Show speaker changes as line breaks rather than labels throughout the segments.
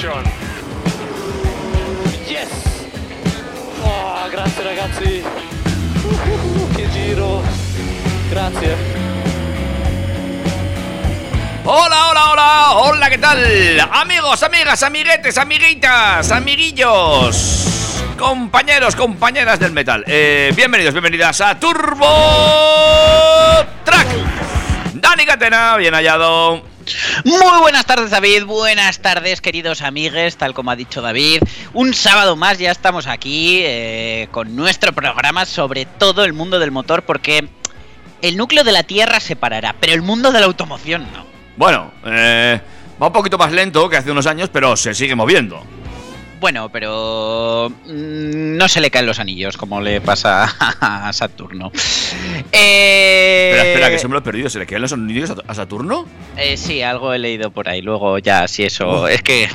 Yes! Oh, grazie ragazzi! Uh, giro! Grazie!
Hola, hola, hola, hola, ¿qué tal? Amigos, amigas, amiguetes, amiguitas, amiguillos, compañeros, compañeras del metal. Eh, bienvenidos, bienvenidas a Turbo Track. Dani Catena, bien hallado.
Muy buenas tardes David, buenas tardes queridos amigues, tal como ha dicho David. Un sábado más ya estamos aquí eh, con nuestro programa sobre todo el mundo del motor porque el núcleo de la Tierra se parará, pero el mundo de la automoción no.
Bueno, eh, va un poquito más lento que hace unos años, pero se sigue moviendo.
Bueno, pero mm, no se le caen los anillos como le pasa a Saturno. Eh,
Espera, espera, que se me lo he perdido. ¿Se le quedan los anillos a- a Saturno?
Eh, sí, algo he leído por ahí. Luego ya, si eso.
Uf.
Es que.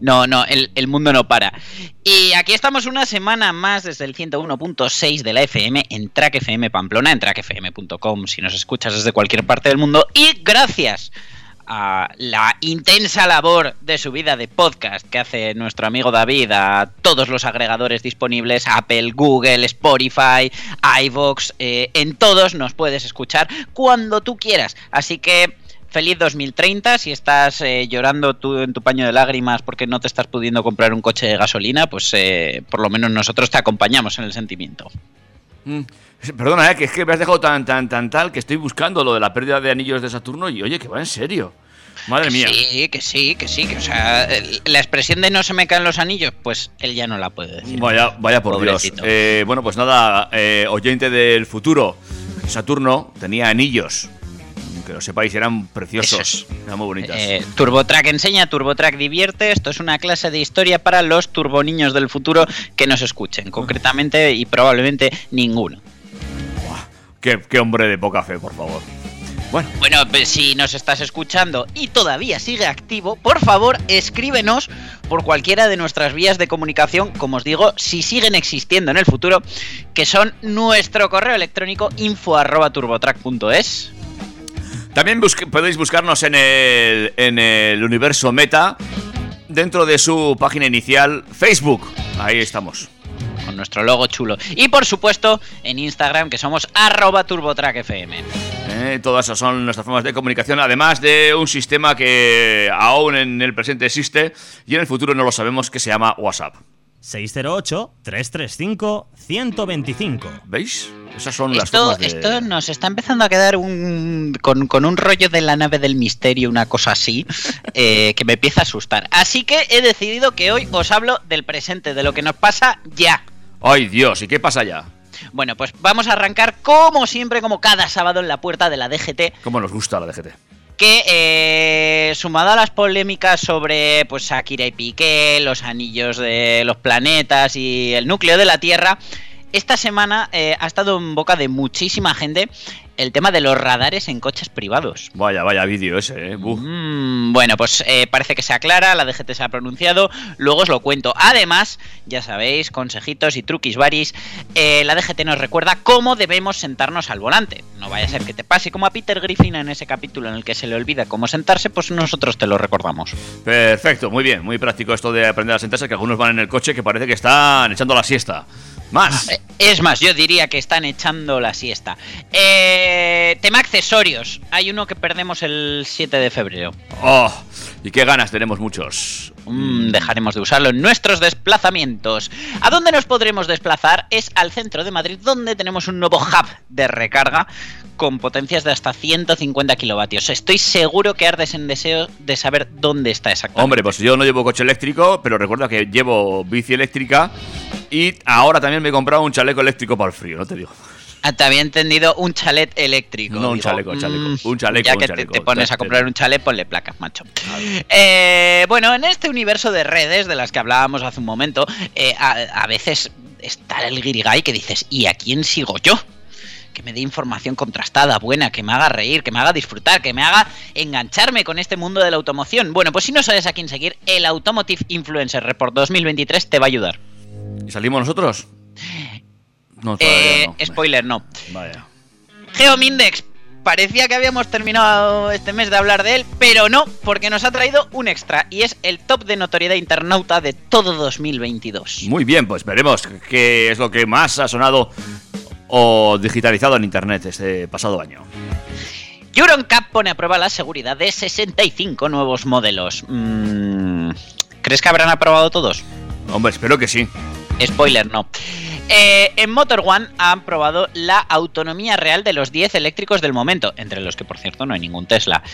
No, no, el, el mundo no para. Y aquí estamos una semana más desde el 101.6 de la FM en Track FM Pamplona, en trackfm.com, si nos escuchas desde cualquier parte del mundo. Y gracias a la intensa labor de subida de podcast que hace nuestro amigo David a todos los agregadores disponibles, Apple, Google, Spotify, iVoox, eh, en todos nos puedes escuchar cuando tú quieras. Así que feliz 2030, si estás eh, llorando tú en tu paño de lágrimas porque no te estás pudiendo comprar un coche de gasolina, pues eh, por lo menos nosotros te acompañamos en el sentimiento.
Mm, Perdona, eh, que es que me has dejado tan, tan, tan tal que estoy buscando lo de la pérdida de anillos de Saturno y oye, que va en serio. Madre mía.
Sí, que sí, que sí, que o sea, el- la expresión de no se me caen los anillos, pues él ya no la puede decir.
Vaya, vaya por
Pobrecito.
Dios. Eh, bueno, pues nada, eh, oyente del futuro. Saturno tenía anillos. Que lo sepáis, eran preciosos. Eran muy bonitas.
Eh, TurboTrack enseña, TurboTrack divierte. Esto es una clase de historia para los turboniños del futuro que nos escuchen, concretamente y probablemente ninguno.
qué, qué hombre de poca fe, por favor. Bueno,
Bueno, pues si nos estás escuchando y todavía sigue activo, por favor escríbenos por cualquiera de nuestras vías de comunicación, como os digo, si siguen existiendo en el futuro, que son nuestro correo electrónico info arroba turbotrack.es.
también busque- podéis buscarnos en el, en el universo meta dentro de su página inicial Facebook. Ahí estamos.
con nuestro logo chulo. Y por supuesto en Instagram que somos arroba turbotrackfm.
Eh, todas esas son nuestras formas de comunicación, además de un sistema que aún en el presente existe y en el futuro no lo sabemos, que se llama WhatsApp.
608-335-125.
¿Veis? Esas son las
Esto,
de...
esto nos está empezando a quedar un, con, con un rollo de la nave del misterio, una cosa así, eh, que me empieza a asustar. Así que he decidido que hoy os hablo del presente, de lo que nos pasa ya.
¡Ay, Dios! ¿Y qué pasa ya?
Bueno, pues vamos a arrancar como siempre, como cada sábado en la puerta de la DGT,
¿Cómo nos gusta la DGT?
Que eh, sumado a las polémicas sobre pues y Piqué, los anillos de los planetas y el núcleo de la Tierra, esta semana eh, ha estado en boca de muchísima gente el tema de los radares en coches privados.
Vaya, vaya vídeo ese, ¿eh?
Mm, bueno, pues eh, parece que se aclara, la DGT se ha pronunciado, luego os lo cuento. Además, ya sabéis, consejitos y truquis varis, eh, la DGT nos recuerda cómo debemos sentarnos al volante. No vaya a ser que te pase como a Peter Griffin en ese capítulo en el que se le olvida cómo sentarse, pues nosotros te lo recordamos.
Perfecto, muy bien, muy práctico esto de aprender a sentarse, que algunos van en el coche que parece que están echando la siesta. Más.
Es más, yo diría que están echando la siesta. Eh, tema accesorios. Hay uno que perdemos el 7 de febrero.
Oh, y qué ganas tenemos muchos.
Mm, dejaremos de usarlo en nuestros desplazamientos. ¿A dónde nos podremos desplazar? Es al centro de Madrid, donde tenemos un nuevo hub de recarga con potencias de hasta 150 kilovatios. Estoy seguro que ardes en deseo de saber dónde está exactamente.
Hombre, pues yo no llevo coche eléctrico, pero recuerda que llevo bici eléctrica y ahora también me he comprado un chaleco eléctrico para el frío, no te digo.
Te había entendido un chalet eléctrico.
No, un chaleco, chaleco.
mm,
Un chaleco,
Ya
un
que te-
chaleco.
te, pones a comprar un chalet, ponle placas, macho. Eh, bueno, en este universo de redes de las que hablábamos hace un momento, eh, a, a veces está el guirigay que dices, ¿y a quién sigo yo? Que me dé información contrastada, buena, que me haga reír, que me haga disfrutar, que me haga engancharme con este mundo de la automoción. Bueno, pues si no sabes a quién seguir, el Automotive Influencer Report 2023 te va a ayudar.
¿Y salimos nosotros? No,
Eh,
no.
spoiler, no.
Vaya.
Geomindex. Parecía que habíamos terminado este mes de hablar de él, pero no, porque nos ha traído un extra y es el top de notoriedad internauta de todo 2022.
Muy bien, pues veremos qué es lo que más ha sonado o digitalizado en internet este pasado año.
EuronCap pone a prueba la seguridad de 65 nuevos modelos. Mm, ¿Crees que habrán aprobado todos?
Hombre, espero que sí.
Spoiler, no. Eh, en Motor One han probado la autonomía real de los 10 eléctricos del momento, entre los que por cierto no hay ningún Tesla.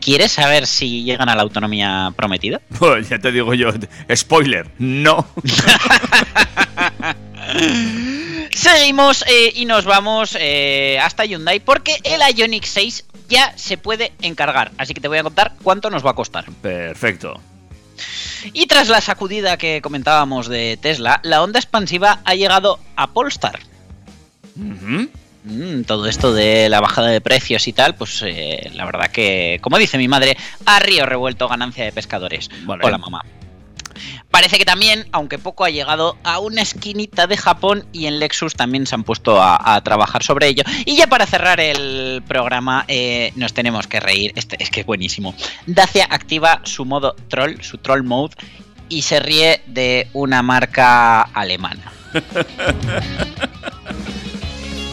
¿Quieres saber si llegan a la autonomía prometida?
Pues ya te digo yo, spoiler, no.
Seguimos eh, y nos vamos eh, hasta Hyundai porque el Ioniq 6 ya se puede encargar. Así que te voy a contar cuánto nos va a costar.
Perfecto.
Y tras la sacudida que comentábamos de Tesla, la onda expansiva ha llegado a Polestar. Mm, todo esto de la bajada de precios y tal, pues eh, la verdad que, como dice mi madre, a río revuelto ganancia de pescadores.
Vale.
Hola mamá. Parece que también, aunque poco ha llegado a una esquinita de Japón y en Lexus también se han puesto a, trabajar sobre ello. Y ya para cerrar el programa, eh, nos tenemos que reír. Este, es que es buenísimo. Dacia activa su modo troll, su troll mode, y se ríe de una marca alemana.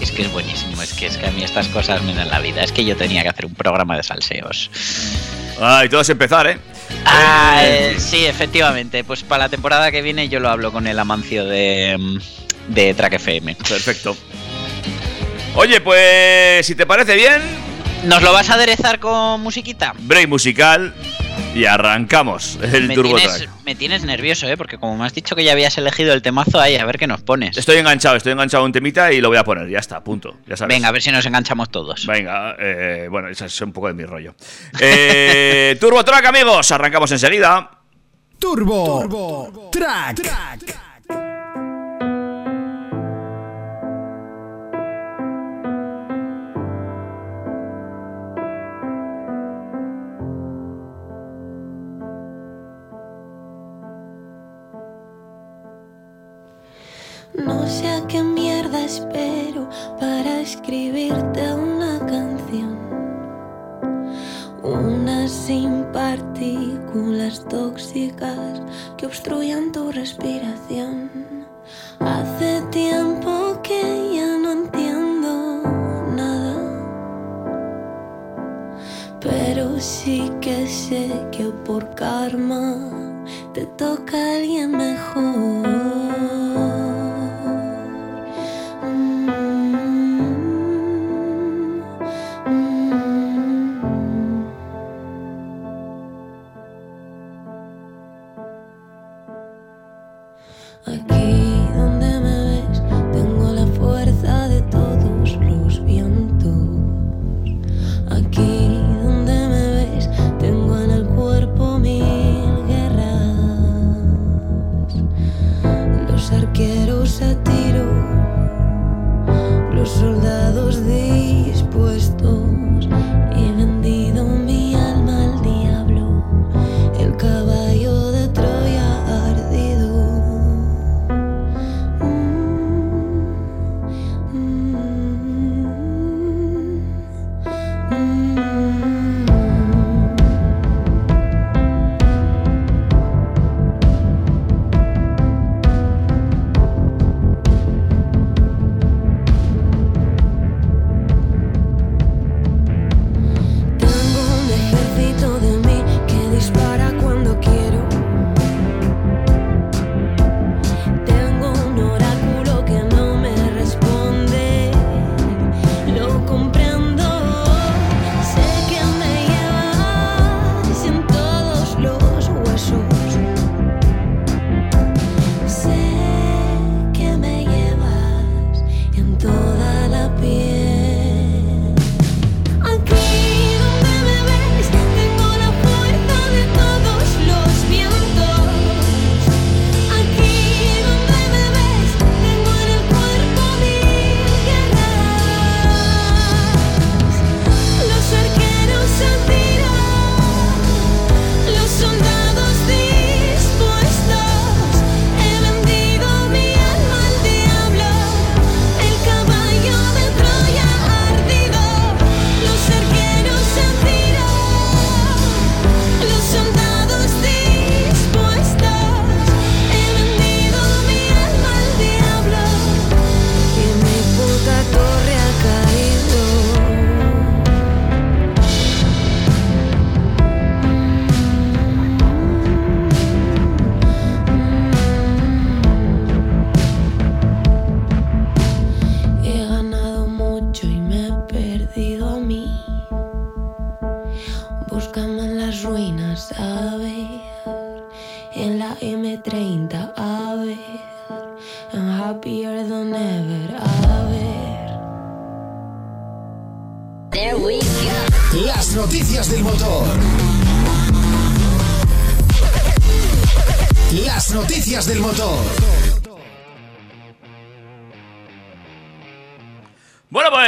Es que es buenísimo, es que, es que a mí estas cosas me dan la vida. Es que yo tenía que hacer un programa de salseos.
Ah, y todo es empezar, ¿eh?
Ah,
Eh,
eh, sí, efectivamente. Pues para la temporada que viene yo lo hablo con el Amancio de, mm, de Track FM.
Perfecto. Oye, pues si te parece bien,
¿Nos lo vas a aderezar con musiquita?
break musical y arrancamos el
me,
Turbo
tienes,
Track.
me tienes nervioso, ¿eh? Porque como me has dicho que ya habías elegido el temazo ahí, a ver qué nos pones.
Estoy enganchado, estoy enganchado a un temita y lo voy a poner, ya está, punto. Ya sabes.
Venga, a ver si nos enganchamos todos.
Venga, eh, bueno, eso es un poco de mi rollo. Eh, Turbo Track, amigos, arrancamos enseguida.
Turbo, Track.
No sé a qué mierda espero para escribirte una canción. Una sin tóxicas que obstruyan tu respiración. Hace tiempo que ya no entiendo nada. Pero sí que sé que por karma te toca alguien mejor.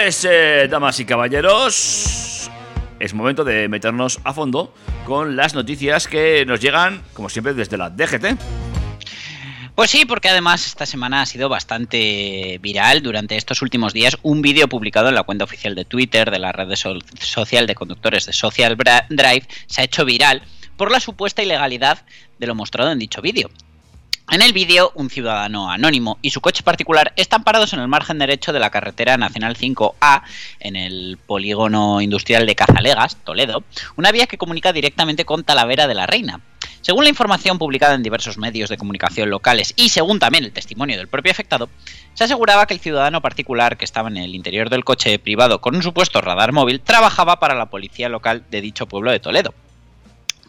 Pues, eh, damas y caballeros, es momento de meternos a fondo con las noticias que nos llegan, como siempre, desde la DGT.
Pues sí, porque además esta semana ha sido bastante viral durante estos últimos días un vídeo publicado en la cuenta oficial de Twitter de la red social de conductores de Social Drive se ha hecho viral por la supuesta ilegalidad de lo mostrado en dicho vídeo. En el vídeo, un ciudadano anónimo y su coche particular están parados en el margen derecho de la carretera nacional 5A, en el polígono industrial de Cazalegas, Toledo, una vía que comunica directamente con Talavera de la Reina. Según la información publicada en diversos medios de comunicación locales y según también el testimonio del propio afectado, se aseguraba que el ciudadano particular que estaba en el interior del coche privado con un supuesto radar móvil trabajaba para la policía local de dicho pueblo de Toledo.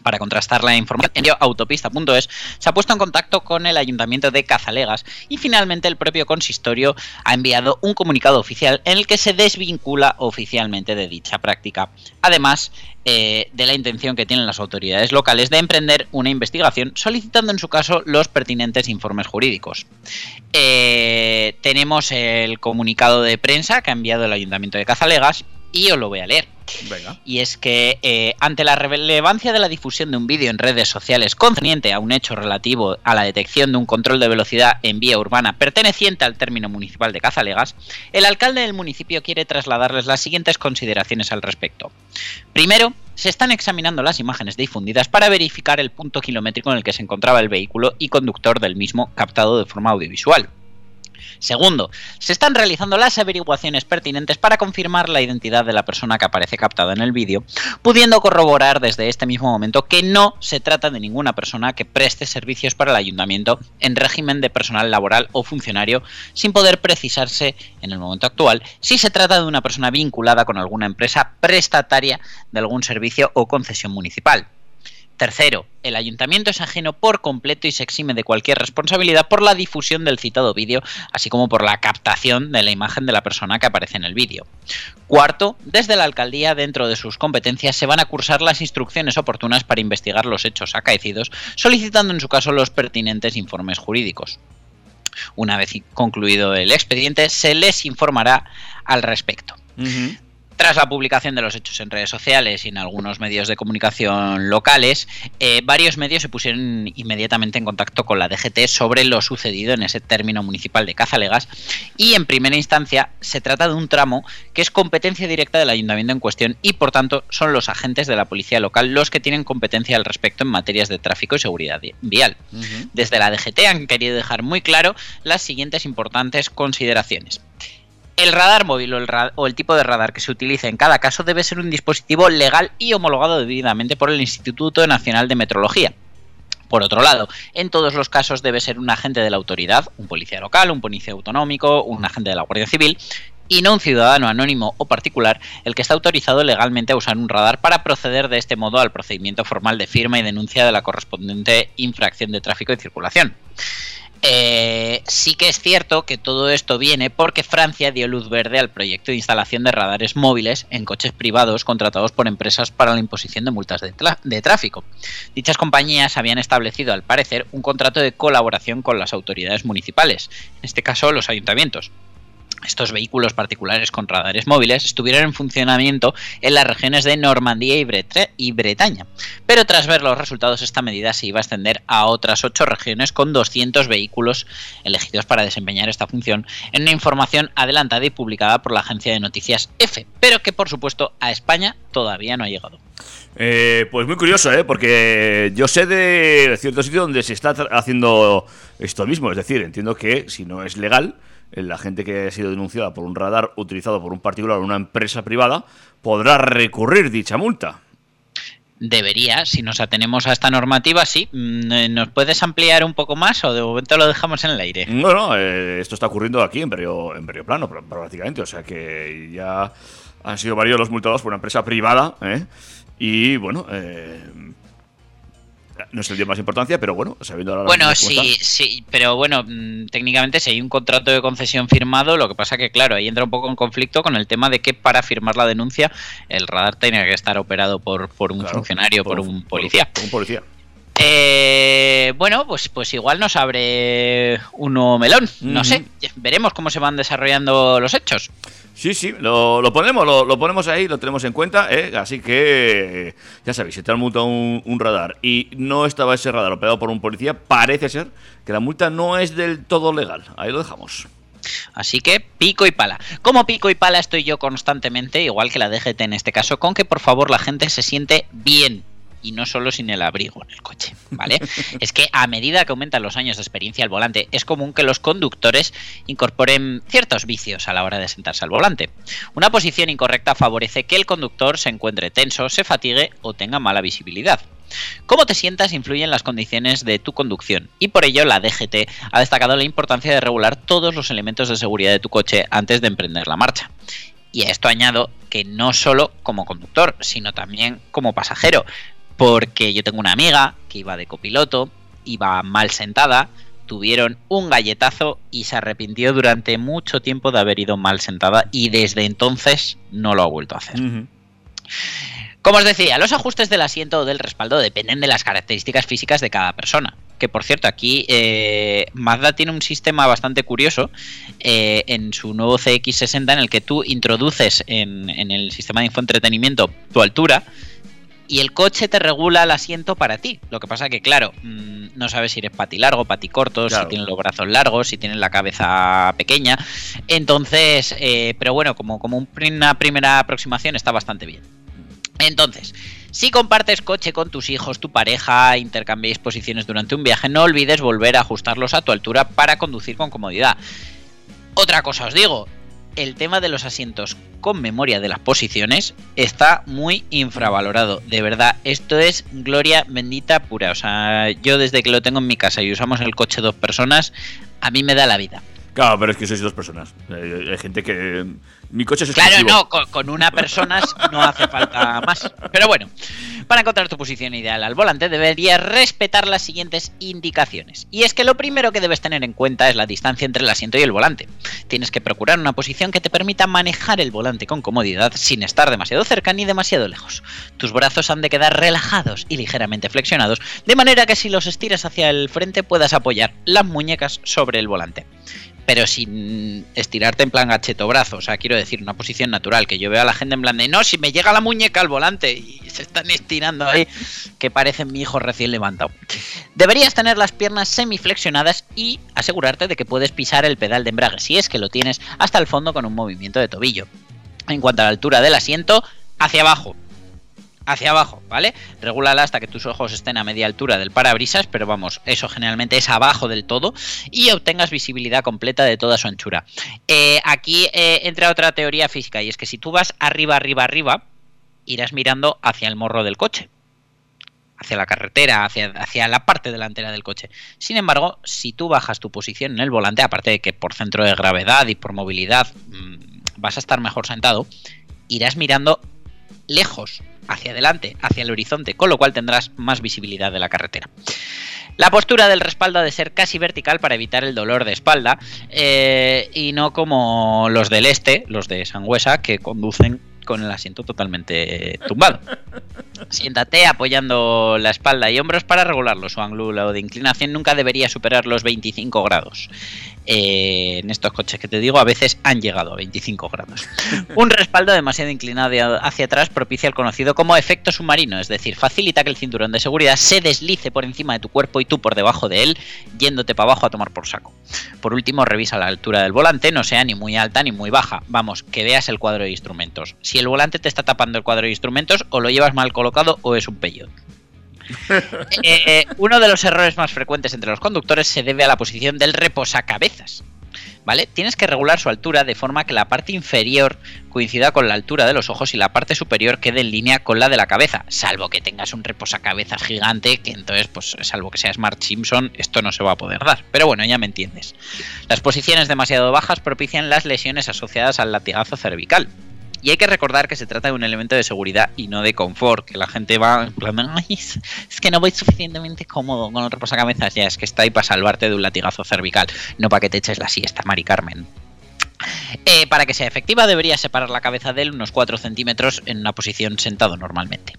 Para contrastar la información, autopista.es se ha puesto en contacto con el ayuntamiento de Cazalegas y finalmente el propio consistorio ha enviado un comunicado oficial en el que se desvincula oficialmente de dicha práctica. Además eh, de la intención que tienen las autoridades locales de emprender una investigación solicitando en su caso los pertinentes informes jurídicos. Eh, tenemos el comunicado de prensa que ha enviado el ayuntamiento de Cazalegas y os lo voy a leer. Y es que eh, ante la relevancia de la difusión de un vídeo en redes sociales concerniente a un hecho relativo a la detección de un control de velocidad en vía urbana perteneciente al término municipal de Cazalegas, el alcalde del municipio quiere trasladarles las siguientes consideraciones al respecto. Primero, se están examinando las imágenes difundidas para verificar el punto kilométrico en el que se encontraba el vehículo y conductor del mismo captado de forma audiovisual. Segundo, se están realizando las averiguaciones pertinentes para confirmar la identidad de la persona que aparece captada en el vídeo, pudiendo corroborar desde este mismo momento que no se trata de ninguna persona que preste servicios para el ayuntamiento en régimen de personal laboral o funcionario, sin poder precisarse en el momento actual si se trata de una persona vinculada con alguna empresa prestataria de algún servicio o concesión municipal. Tercero, el ayuntamiento es ajeno por completo y se exime de cualquier responsabilidad por la difusión del citado vídeo, así como por la captación de la imagen de la persona que aparece en el vídeo. Cuarto, desde la alcaldía, dentro de sus competencias, se van a cursar las instrucciones oportunas para investigar los hechos acaecidos, solicitando en su caso los pertinentes informes jurídicos. Una vez concluido el expediente, se les informará al respecto. Tras la publicación de los hechos en redes sociales y en algunos medios de comunicación locales, eh, varios medios se pusieron inmediatamente en contacto con la DGT sobre lo sucedido en ese término municipal de Cazalegas y en primera instancia se trata de un tramo que es competencia directa del ayuntamiento en cuestión y por tanto son los agentes de la policía local los que tienen competencia al respecto en materias de tráfico y seguridad vi- vial. Desde la DGT han querido dejar muy claro las siguientes importantes consideraciones. El radar móvil o el, tipo de radar que se utilice en cada caso debe ser un dispositivo legal y homologado debidamente por el Instituto Nacional de Metrología. Por otro lado, en todos los casos debe ser un agente de la autoridad, un policía local, un policía autonómico, un agente de la Guardia Civil, y no un ciudadano anónimo o particular el que está autorizado legalmente a usar un radar para proceder de este modo al procedimiento formal de firma y denuncia de la correspondiente infracción de tráfico y circulación. Eh, sí que es cierto que todo esto viene porque Francia dio luz verde al proyecto de instalación de radares móviles en coches privados contratados por empresas para la imposición de multas de, de tráfico. Dichas compañías habían establecido, al parecer, un contrato de colaboración con las autoridades municipales, en este caso los ayuntamientos. Estos vehículos particulares con radares móviles estuvieron en funcionamiento en las regiones de Normandía y, Bretaña, pero tras ver los resultados esta medida se iba a extender a otras ocho regiones con 200 vehículos elegidos para desempeñar esta función en una información adelantada y publicada por la agencia de noticias EFE, pero que por supuesto a España todavía no ha llegado.
Eh, pues muy curioso, ¿eh? Porque yo sé de cierto sitio donde se está haciendo esto mismo. Es decir, entiendo que si no es legal, la gente que ha sido denunciada por un radar utilizado por un particular o una empresa privada podrá recurrir dicha multa.
Debería, si nos atenemos a esta normativa, sí. Mm, eh, ¿Nos puedes ampliar un poco más o de momento lo dejamos en el aire?
No, no, eh, esto está ocurriendo aquí en Berrio, en Berrio Plano, pr- prácticamente. O sea que ya han sido varios los multados por una empresa privada, ¿eh? Y bueno, eh, No es el de más importancia, pero bueno, sabiendo ahora
Bueno,
está.
sí, sí, pero bueno, mm, técnicamente si hay un contrato de concesión firmado, lo que pasa que, claro, ahí entra un poco en conflicto con el tema de que para firmar la denuncia el radar tiene que estar operado por, por un
Claro,
funcionario, por, un policía.
por un policía.
Eh, bueno, pues, pues igual nos abre un nuevo melón, no sé, veremos cómo se van desarrollando los hechos.
Sí, sí, lo, lo ponemos, lo, lo ponemos ahí, lo tenemos en cuenta, ¿eh? así que ya sabéis, si te han multado un, un radar y no estaba ese radar operado por un policía, parece ser que la multa no es del todo legal. Ahí lo dejamos.
Así que pico y pala. Como pico y pala estoy yo constantemente, igual que la DGT en este caso, con que por favor la gente se siente bien y no solo sin el abrigo en el coche, ¿vale? es que a medida que aumentan los años de experiencia al volante, es común que los conductores incorporen ciertos vicios a la hora de sentarse al volante. Una posición incorrecta favorece que el conductor se encuentre tenso, se fatigue o tenga mala visibilidad. Cómo te sientas influye en las condiciones de tu conducción y por ello la DGT ha destacado la importancia de regular todos los elementos de seguridad de tu coche antes de emprender la marcha. Y a esto añado que no solo como conductor, sino también como pasajero, porque yo tengo una amiga que iba de copiloto, iba mal sentada, tuvieron un galletazo y se arrepintió durante mucho tiempo de haber ido mal sentada y desde entonces no lo ha vuelto a hacer. Como os decía, los ajustes del asiento o del respaldo dependen de las características físicas de cada persona. Que por cierto, aquí eh, Mazda tiene un sistema bastante curioso eh, en su nuevo CX60 en el que tú introduces en, en el sistema de infoentretenimiento tu altura y el coche te regula el asiento para ti. Lo que pasa que, claro, mm, no sabes si eres pati largo, pati corto,
Claro.
si tienes los brazos largos, si tienes la cabeza pequeña. Entonces, eh, pero bueno, como, como un- una primera aproximación está bastante bien. Entonces, si compartes coche con tus hijos, tu pareja, intercambiáis posiciones durante un viaje, no olvides volver a ajustarlos a tu altura para conducir con comodidad. Otra cosa os digo, el tema de los asientos con memoria de las posiciones está muy infravalorado. De verdad, esto es gloria bendita pura. O sea, yo desde que lo tengo en mi casa y usamos el coche dos personas, a mí me da la vida.
Claro, pero es que sois dos personas. Eh, hay gente que. Mi coche es
Claro,
exclusivo.
no, con, con una persona no hace falta más. Pero bueno, para encontrar tu posición ideal al volante deberías respetar las siguientes indicaciones. Y es que lo primero que debes tener en cuenta es la distancia entre el asiento y el volante. Tienes que procurar una posición que te permita manejar el volante con comodidad sin estar demasiado cerca ni demasiado lejos. Tus brazos han de quedar relajados y ligeramente flexionados, de manera que si los estiras hacia el frente puedas apoyar las muñecas sobre el volante pero sin estirarte en plan gacheto brazo. O sea, quiero decir, una posición natural. Que yo veo a la gente en plan de no, si me llega la muñeca al volante y se están estirando ahí, que parecen mi hijo recién levantado. Deberías tener las piernas semiflexionadas y asegurarte de que puedes pisar el pedal de embrague, si es que lo tienes, hasta el fondo con un movimiento de tobillo. En cuanto a la altura del asiento, hacia abajo hacia abajo, ¿vale? Regúlala hasta que tus ojos estén a media altura del parabrisas, pero vamos, eso generalmente es abajo del todo y obtengas visibilidad completa de toda su anchura. Eh, aquí eh, entra otra teoría física y es que si tú vas arriba, arriba, arriba, irás mirando hacia el morro del coche. Hacia la carretera, hacia, la parte delantera del coche. Sin embargo, si tú bajas tu posición en el volante, aparte de que por centro de gravedad y por movilidad mmm, vas a estar mejor sentado, irás mirando lejos, hacia adelante, hacia el horizonte, con lo cual tendrás más visibilidad de la carretera. La postura del respaldo ha de ser casi vertical para evitar el dolor de espalda eh, y no como los del este, los de Sangüesa, que conducen con el asiento totalmente tumbado. Siéntate apoyando la espalda y hombros para regularlo. Su ángulo de inclinación nunca debería superar los 25 grados. Eh, en estos coches que te digo, a veces han llegado a 25 grados. Un respaldo demasiado inclinado hacia atrás propicia el conocido como efecto submarino, es decir, facilita que el cinturón de seguridad se deslice por encima de tu cuerpo y tú por debajo de él, yéndote para abajo a tomar por saco. Por último, revisa la altura del volante, no sea ni muy alta ni muy baja. Vamos, que veas el cuadro de instrumentos. El volante te está tapando el cuadro de instrumentos, o lo llevas mal colocado o es un pello. eh, eh, uno de los errores más frecuentes entre los conductores se debe a la posición del reposacabezas. ¿Vale? Tienes que regular su altura de forma que la parte inferior coincida con la altura de los ojos y la parte superior quede en línea con la de la cabeza, salvo que tengas un reposacabezas gigante, que entonces, pues, salvo que sea Smart Simpson, esto no se va a poder dar. Pero bueno, ya me entiendes. Las posiciones demasiado bajas propician las lesiones asociadas al latigazo cervical. Y hay que recordar que se trata de un elemento de seguridad y no de confort, que la gente va en plan, "Ay, es, que no voy suficientemente cómodo con el reposacabezas, ya es que está ahí para salvarte de un latigazo cervical, no para que te eches la siesta, Mari Carmen. Eh, para que sea efectiva debería separar la cabeza de él unos 4 centímetros en una posición sentado normalmente.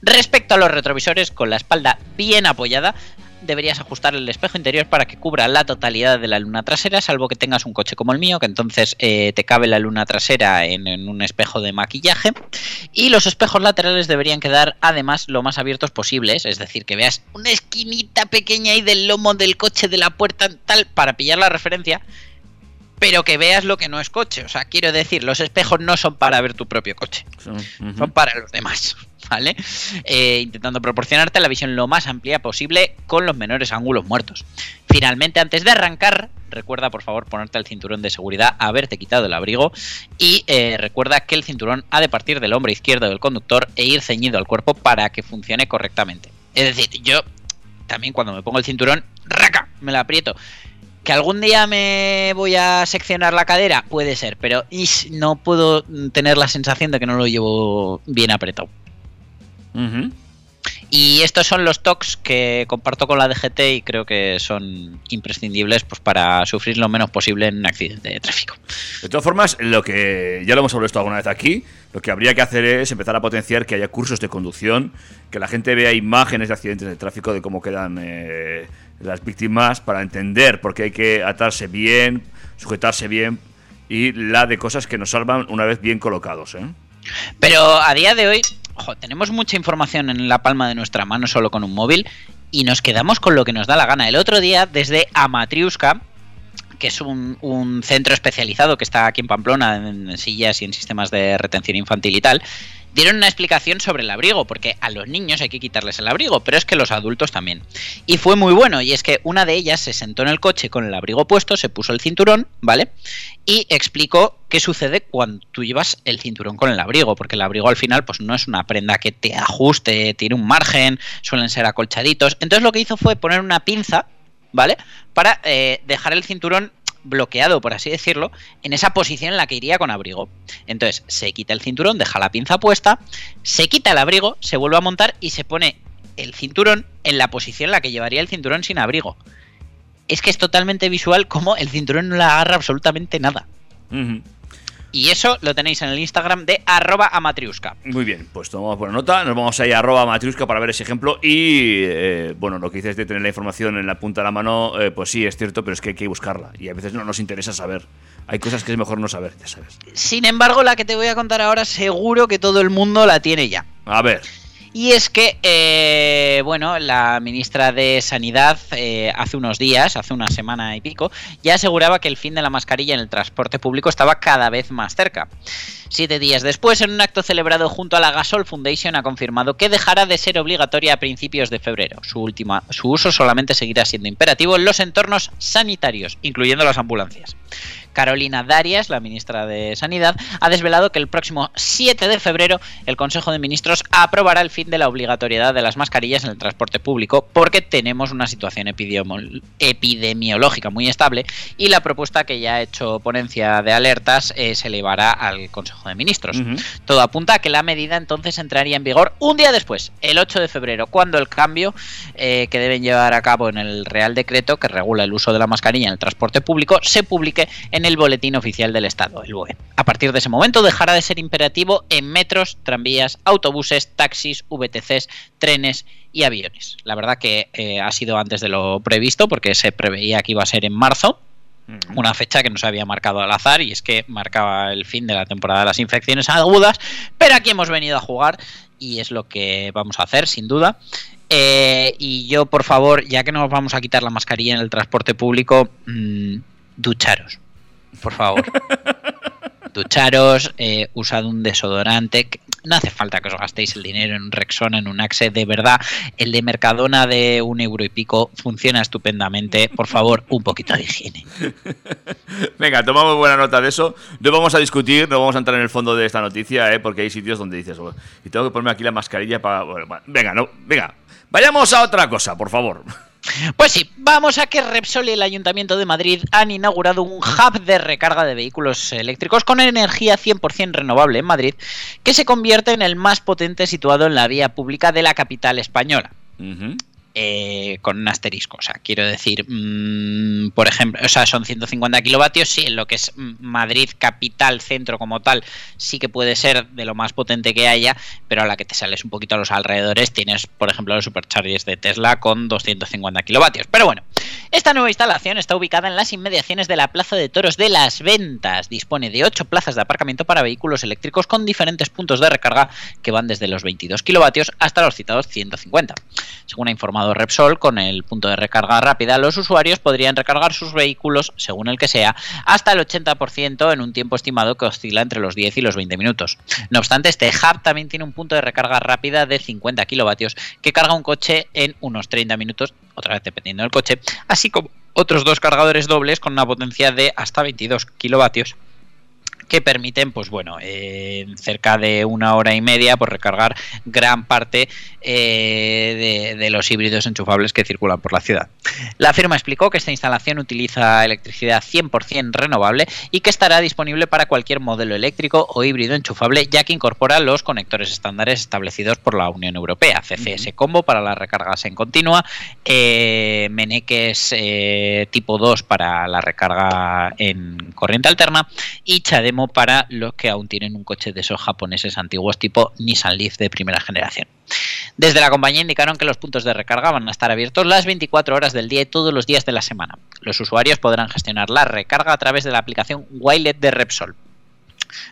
Respecto a los retrovisores, con la espalda bien apoyada, deberías ajustar el espejo interior para que cubra la totalidad de la luna trasera, salvo que tengas un coche como el mío, que entonces eh, te cabe la luna trasera en, en un espejo de maquillaje. Y los espejos laterales deberían quedar además lo más abiertos posibles, es decir, que veas una esquinita pequeña ahí del lomo del coche de la puerta tal para pillar la referencia pero que veas lo que no es coche. O sea, quiero decir, los espejos no son para ver tu propio coche, son para los demás, ¿vale? Eh, intentando proporcionarte la visión lo más amplia posible con los menores ángulos muertos. Finalmente, antes de arrancar, recuerda por favor ponerte el cinturón de seguridad, haberte quitado el abrigo y eh, recuerda que el cinturón ha de partir del hombro izquierdo del conductor e ir ceñido al cuerpo para que funcione correctamente. Es decir, yo también cuando me pongo el cinturón, raca, me lo aprieto. ¿Que algún día me voy a seccionar la cadera? Puede ser, pero ish, no puedo tener la sensación de que no lo llevo bien apretado. Y estos son los tocs que comparto con la DGT y creo que son imprescindibles pues, para sufrir lo menos posible en un accidente de tráfico.
De todas formas, lo que ya lo hemos hablado esto alguna vez aquí, lo que habría que hacer es empezar a potenciar que haya cursos de conducción, que la gente vea imágenes de accidentes de tráfico, de cómo quedan eh, las víctimas, para entender por qué hay que atarse bien, sujetarse bien y la de cosas que nos salvan una vez bien colocados. ¿eh?
Pero a día de hoy, tenemos mucha información en la palma de nuestra mano solo con un móvil y nos quedamos con lo que nos da la gana. El otro día, desde Amatriuska, que es un, centro especializado que está aquí en Pamplona, en sillas y en sistemas de retención infantil y tal, dieron una explicación sobre el abrigo, porque a los niños hay que quitarles el abrigo, pero es que los adultos también. Y fue muy bueno, y es que una de ellas se sentó en el coche con el abrigo puesto, se puso el cinturón, ¿vale? Y explicó qué sucede cuando tú llevas el cinturón con el abrigo, porque el abrigo al final pues no es una prenda que te ajuste, tiene un margen, suelen ser acolchaditos. Entonces lo que hizo fue poner una pinza, ¿vale? Para eh, dejar el cinturón bloqueado, por así decirlo, en esa posición en la que iría con abrigo. Entonces, se quita el cinturón, deja la pinza puesta, se quita el abrigo, se vuelve a montar y se pone el cinturón en la posición en la que llevaría el cinturón sin abrigo. Es que es totalmente visual como el cinturón no le agarra absolutamente nada. Y eso lo tenéis en el Instagram de arroba amatriusca.
Muy bien, pues tomamos buena nota. Nos vamos a ir a arroba matriusca para ver ese ejemplo. Y eh, bueno, lo que dices de tener la información en la punta de la mano, eh, pues sí, es cierto, pero es que hay que buscarla. Y a veces no nos interesa saber. Hay cosas que es mejor no saber, ya sabes.
Sin embargo, la que te voy a contar ahora seguro que todo el mundo la tiene ya.
A ver.
Y es que, eh, bueno, la ministra de Sanidad eh, hace unos días, hace una semana y pico, ya aseguraba que el fin de la mascarilla en el transporte público estaba cada vez más cerca. Siete días después, en un acto celebrado junto a la Gasol Foundation, ha confirmado que dejará de ser obligatoria a principios de febrero. Su, última, su uso solamente seguirá siendo imperativo en los entornos sanitarios, incluyendo las ambulancias. Carolina Darias, la ministra de Sanidad, ha desvelado que el próximo 7 de febrero el Consejo de Ministros aprobará el fin de la obligatoriedad de las mascarillas en el transporte público porque tenemos una situación epidemiológica muy estable y la propuesta que ya ha hecho ponencia de alertas eh, se elevará al Consejo de Ministros. Todo apunta a que la medida entonces entraría en vigor un día después, el 8 de febrero, cuando el cambio eh, que deben llevar a cabo en el Real Decreto que regula el uso de la mascarilla en el transporte público se publique en el Boletín Oficial del Estado, el BOE. A partir de ese momento dejará de ser imperativo en metros, tranvías, autobuses, taxis, VTCs, trenes y aviones. La verdad que eh, ha sido antes de lo previsto porque se preveía que iba a ser en marzo, una fecha que no se había marcado al azar y es que marcaba el fin de la temporada de las infecciones agudas, pero aquí hemos venido a jugar y es lo que vamos a hacer, sin duda. Eh, y yo, por favor, ya que nos vamos a quitar la mascarilla en el transporte público, mm, ducharos, por favor. ducharos, eh, usad un desodorante. que No hace falta que os gastéis el dinero en un Rexona, en un Axe, de verdad. El de Mercadona de un euro y pico funciona estupendamente. Por favor, un poquito de higiene.
Venga, tomamos buena nota de eso. No vamos a discutir, no vamos a entrar en el fondo de esta noticia, ¿eh? porque hay sitios donde dices, "Oh, y tengo que ponerme aquí la mascarilla para. bueno, venga, no, venga, vayamos a otra cosa, por favor.
Pues sí, vamos a que Repsol y el Ayuntamiento de Madrid han inaugurado un hub de recarga de vehículos eléctricos con energía 100% renovable en Madrid, que se convierte en el más potente situado en la vía pública de la capital española. Eh, con un asterisco. O sea, quiero decir, mm, por ejemplo, o sea, son 150 kilovatios, sí, en lo que es mm, Madrid, capital, centro como tal, sí que puede ser de lo más potente que haya, pero a la que te sales un poquito a los alrededores, tienes, por ejemplo, los superchargers de Tesla con 250 kilovatios. Pero bueno, esta nueva instalación está ubicada en las inmediaciones de la Plaza de Toros de las Ventas. Dispone de 8 plazas de aparcamiento para vehículos eléctricos con diferentes puntos de recarga que van desde los 22 kilovatios hasta los citados 150. Según ha informado Repsol, con el punto de recarga rápida, los usuarios podrían recargar sus vehículos, según el que sea, hasta el 80% en un tiempo estimado que oscila entre los 10 y los 20 minutos. No obstante, este hub también tiene un punto de recarga rápida de 50 kilovatios que carga un coche en unos 30 minutos, otra vez dependiendo del coche, así como otros dos cargadores dobles con una potencia de hasta 22 kilovatios que permiten, pues bueno, eh, en cerca de una hora y media, pues recargar gran parte eh, de, de los híbridos enchufables que circulan por la ciudad. La firma explicó que esta instalación utiliza electricidad 100% renovable y que estará disponible para cualquier modelo eléctrico o híbrido enchufable, ya que incorpora los conectores estándares establecidos por la Unión Europea, CCS Combo para las recargas en continua, eh, Meneques eh, tipo 2 para la recarga en corriente alterna y Para los que aún tienen un coche de esos japoneses antiguos tipo Nissan Leaf de primera generación. Desde la compañía indicaron que los puntos de recarga van a estar abiertos las 24 horas del día y todos los días de la semana. Los usuarios podrán gestionar la recarga a través de la aplicación Wilet de Repsol.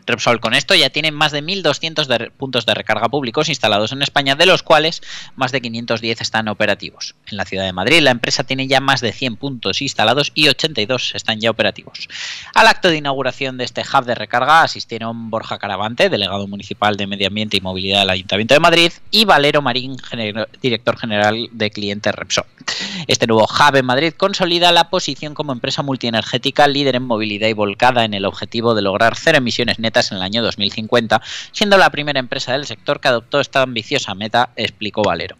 Repsol con esto ya tiene más de 1.200 de re- puntos de recarga públicos instalados en España, de los cuales más de 510 están operativos. En la ciudad de Madrid, la empresa tiene ya más de 100 puntos instalados y 82 están ya operativos. Al acto de inauguración de este hub de recarga asistieron Borja Caravante, delegado municipal de Medio Ambiente y Movilidad del Ayuntamiento de Madrid, y Valero Marín, director general de clientes Repsol. Este nuevo hub en Madrid consolida la posición como empresa multienergética líder en movilidad y volcada en el objetivo de lograr cero emisiones netas en el año 2050, siendo la primera empresa del sector que adoptó esta ambiciosa meta, explicó Valero.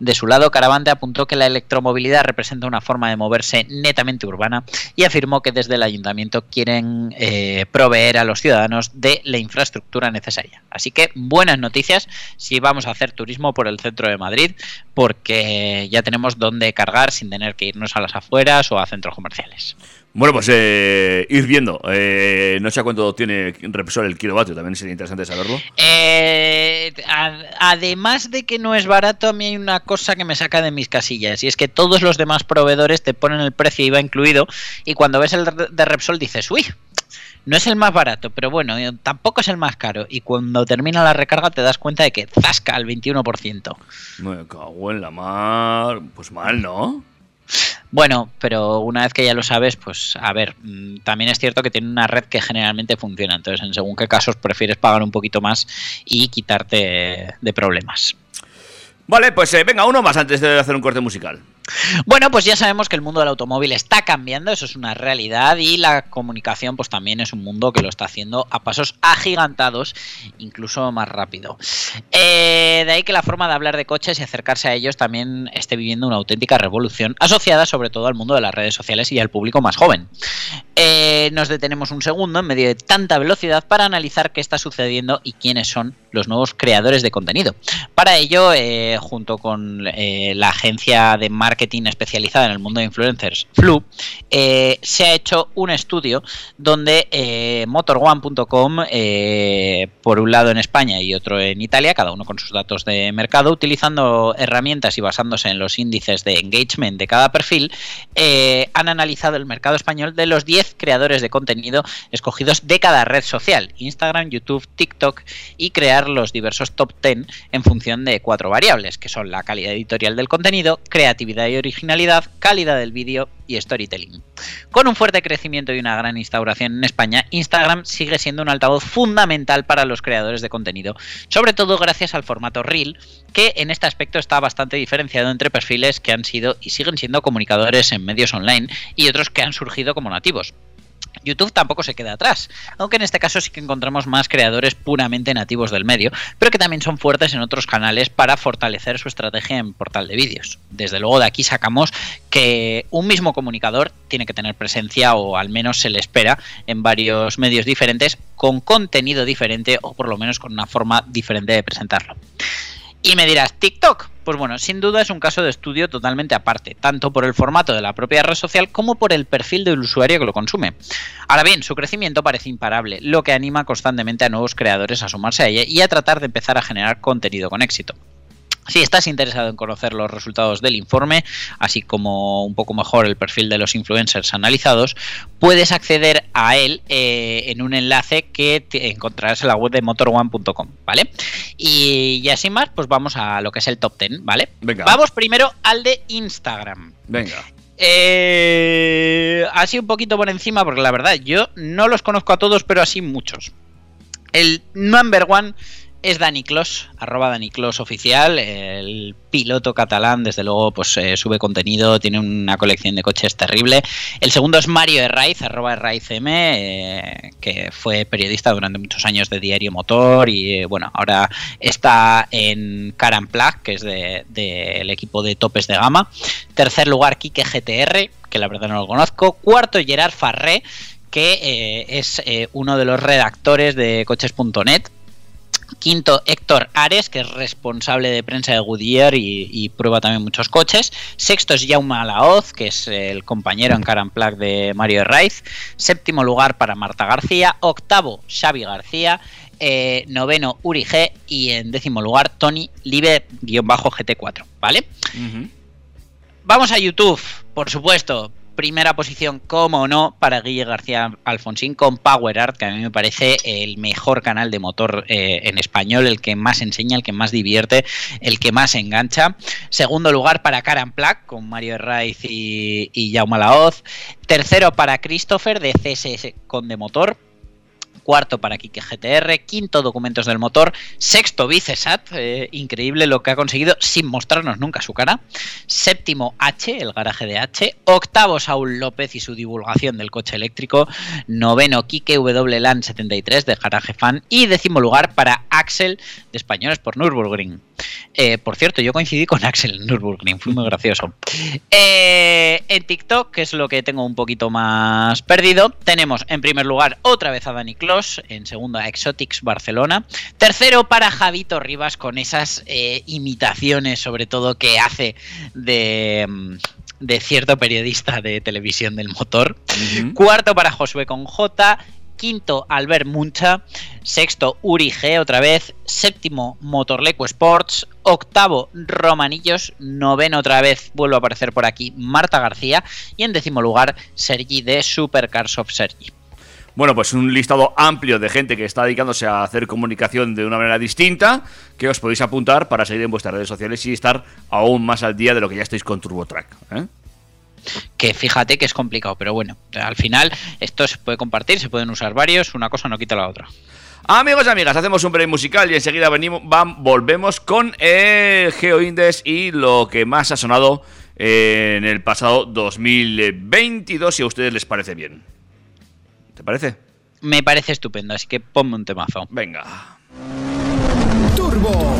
De su lado, Caravante apuntó que la electromovilidad representa una forma de moverse netamente urbana y afirmó que desde el ayuntamiento quieren eh, proveer a los ciudadanos de la infraestructura necesaria. Así que buenas noticias si vamos a hacer turismo por el centro de Madrid, porque ya tenemos dónde cargar sin tener que irnos a las afueras o a centros comerciales.
Bueno, pues eh, ir viendo. Eh, no sé a cuánto tiene Repsol el kilovatio, también sería interesante saberlo.
Eh, a- además de que no es barato, a mí hay una cosa que me saca de mis casillas y es que todos los demás proveedores te ponen el precio IVA incluido y cuando ves el de de Repsol dices, uy, no es el más barato, pero bueno, eh, tampoco es el más caro y cuando termina la recarga te das cuenta de que zasca al 21%.
Me cago en la mar. Pues mal, ¿no?
Bueno, pero una vez que ya lo sabes, pues a ver, mm, también es cierto que tiene una red que generalmente funciona, entonces en según qué casos prefieres pagar un poquito más y quitarte de problemas.
Vale, pues eh, venga, uno más antes de hacer un corte musical.
Bueno, pues ya sabemos que el mundo del automóvil está cambiando, eso es una realidad y la comunicación pues también es un mundo que lo está haciendo a pasos agigantados, incluso más rápido. Eh, de ahí que la forma de hablar de coches y acercarse a ellos también esté viviendo una auténtica revolución asociada sobre todo al mundo de las redes sociales y al público más joven. Eh, nos detenemos un segundo en medio de tanta velocidad para analizar qué está sucediendo y quiénes son los nuevos creadores de contenido. Para ello, eh, junto con eh, la agencia de marketing especializada en el mundo de influencers, Flu, eh, se ha hecho un estudio donde motorone.com, por un lado en España y otro en Italia, cada uno con sus datos de mercado, utilizando herramientas y basándose en los índices de engagement de cada perfil, han analizado el mercado español de los 10 creadores de contenido escogidos de cada red social, Instagram, YouTube, TikTok, y crear los diversos top 10 en función de cuatro variables, que son la calidad editorial del contenido, creatividad y originalidad, calidad del vídeo y storytelling. Con un fuerte crecimiento y una gran instauración en España, Instagram sigue siendo un altavoz fundamental para los creadores de contenido, sobre todo gracias al formato Reel, que en este aspecto está bastante diferenciado entre perfiles que han sido y siguen siendo comunicadores en medios online y otros que han surgido como nativos. YouTube tampoco se queda atrás, aunque en este caso sí que encontramos más creadores puramente nativos del medio, pero que también son fuertes en otros canales para fortalecer su estrategia en portal de vídeos. Desde luego de aquí sacamos que un mismo comunicador tiene que tener presencia o al menos se le espera en varios medios diferentes con contenido diferente o por lo menos con una forma diferente de presentarlo. Y me dirás, TikTok. Pues bueno, sin duda es un caso de estudio totalmente aparte, tanto por el formato de la propia red social como por el perfil del usuario que lo consume. Ahora bien, su crecimiento parece imparable, lo que anima constantemente a nuevos creadores a sumarse a ella y a tratar de empezar a generar contenido con éxito. Si estás interesado en conocer los resultados del informe, así como un poco mejor el perfil de los influencers analizados, puedes acceder a él eh, en un enlace que te encontrarás en la web de motorone.com, ¿vale? Y, y así más, pues vamos a lo que es el top 10, ¿vale?
Venga.
Vamos primero al de Instagram.
Venga.
Eh, así un poquito por encima, porque la verdad, yo no los conozco a todos, pero así muchos. El number one es Dani Clos, arroba Dani Clos oficial, el piloto catalán, desde luego, pues eh, sube contenido, tiene una colección de coches terrible. El segundo es Mario Herraiz, arroba Herraizm, eh, que fue periodista durante muchos años de Diario Motor y eh, bueno, ahora está en Caran Plug, que es del de, del equipo de topes de gama. Tercer lugar, Kike GTR, que la verdad no lo conozco. Cuarto, Gerard Farré, que es uno de los redactores de coches.net. Quinto, Héctor Ares, que es responsable de prensa de Goodyear y, y, prueba también muchos coches. Sexto es Jaume Alaoz, que es el compañero en Caran Plug de Mario Raiz. Séptimo lugar para Marta García. Octavo, Xavi García. Eh, noveno, Uri G. Y en décimo lugar, Tony Live-GT4. ¿Vale? Uh -huh. Vamos a YouTube, por supuesto primera posición, como no, para Guille García Alfonsín con Power Art, que a mí me parece el mejor canal de motor eh, en español, el que más enseña, el que más divierte, el que más engancha. Segundo lugar para Karan Plack con Mario Herraiz y, y Jaume Laoz. Tercero para Christopher de CSS con de motor cuarto para Kike GTR, quinto documentos del motor, sexto Vicesat, eh, increíble lo que ha conseguido sin mostrarnos nunca su cara, séptimo H, el garaje de H, octavo Saúl López y su divulgación del coche eléctrico, noveno Kike W Land 73 de garaje fan y décimo lugar para Axel de Españoles por Nürburgring. Eh, por cierto, yo coincidí con Axel en Nürburgring, fue muy gracioso. Eh, en TikTok, que es lo que tengo un poquito más perdido, tenemos en primer lugar otra vez a Dani Clos, en segundo a Exotics Barcelona, tercero para Javito Rivas con esas eh, imitaciones, sobre todo que hace de de cierto periodista de televisión del motor. Uh -huh. Cuarto para Josué con J. Quinto, Albert Muncha. Sexto, Uri G otra vez. Séptimo, Motorleco Sports. Octavo, Romanillos. Noveno otra vez, vuelvo a aparecer por aquí, Marta García. Y en décimo lugar, Sergi de Supercars of Sergi.
Bueno, pues un listado amplio de gente que está dedicándose a hacer comunicación de una manera distinta, que os podéis apuntar para seguir en vuestras redes sociales y estar aún más al día de lo que ya estáis con TurboTrack. ¿eh?
Que fíjate que es complicado, pero bueno, al final esto se puede compartir, se pueden usar varios, una cosa no quita la otra.
Amigos y amigas, hacemos un break musical y enseguida venimos, van, volvemos con el GeoIndex y lo que más ha sonado en el pasado 2022, si a ustedes les parece bien. ¿Te parece?
Me parece estupendo, así que ponme un temazo.
Venga.
Turbo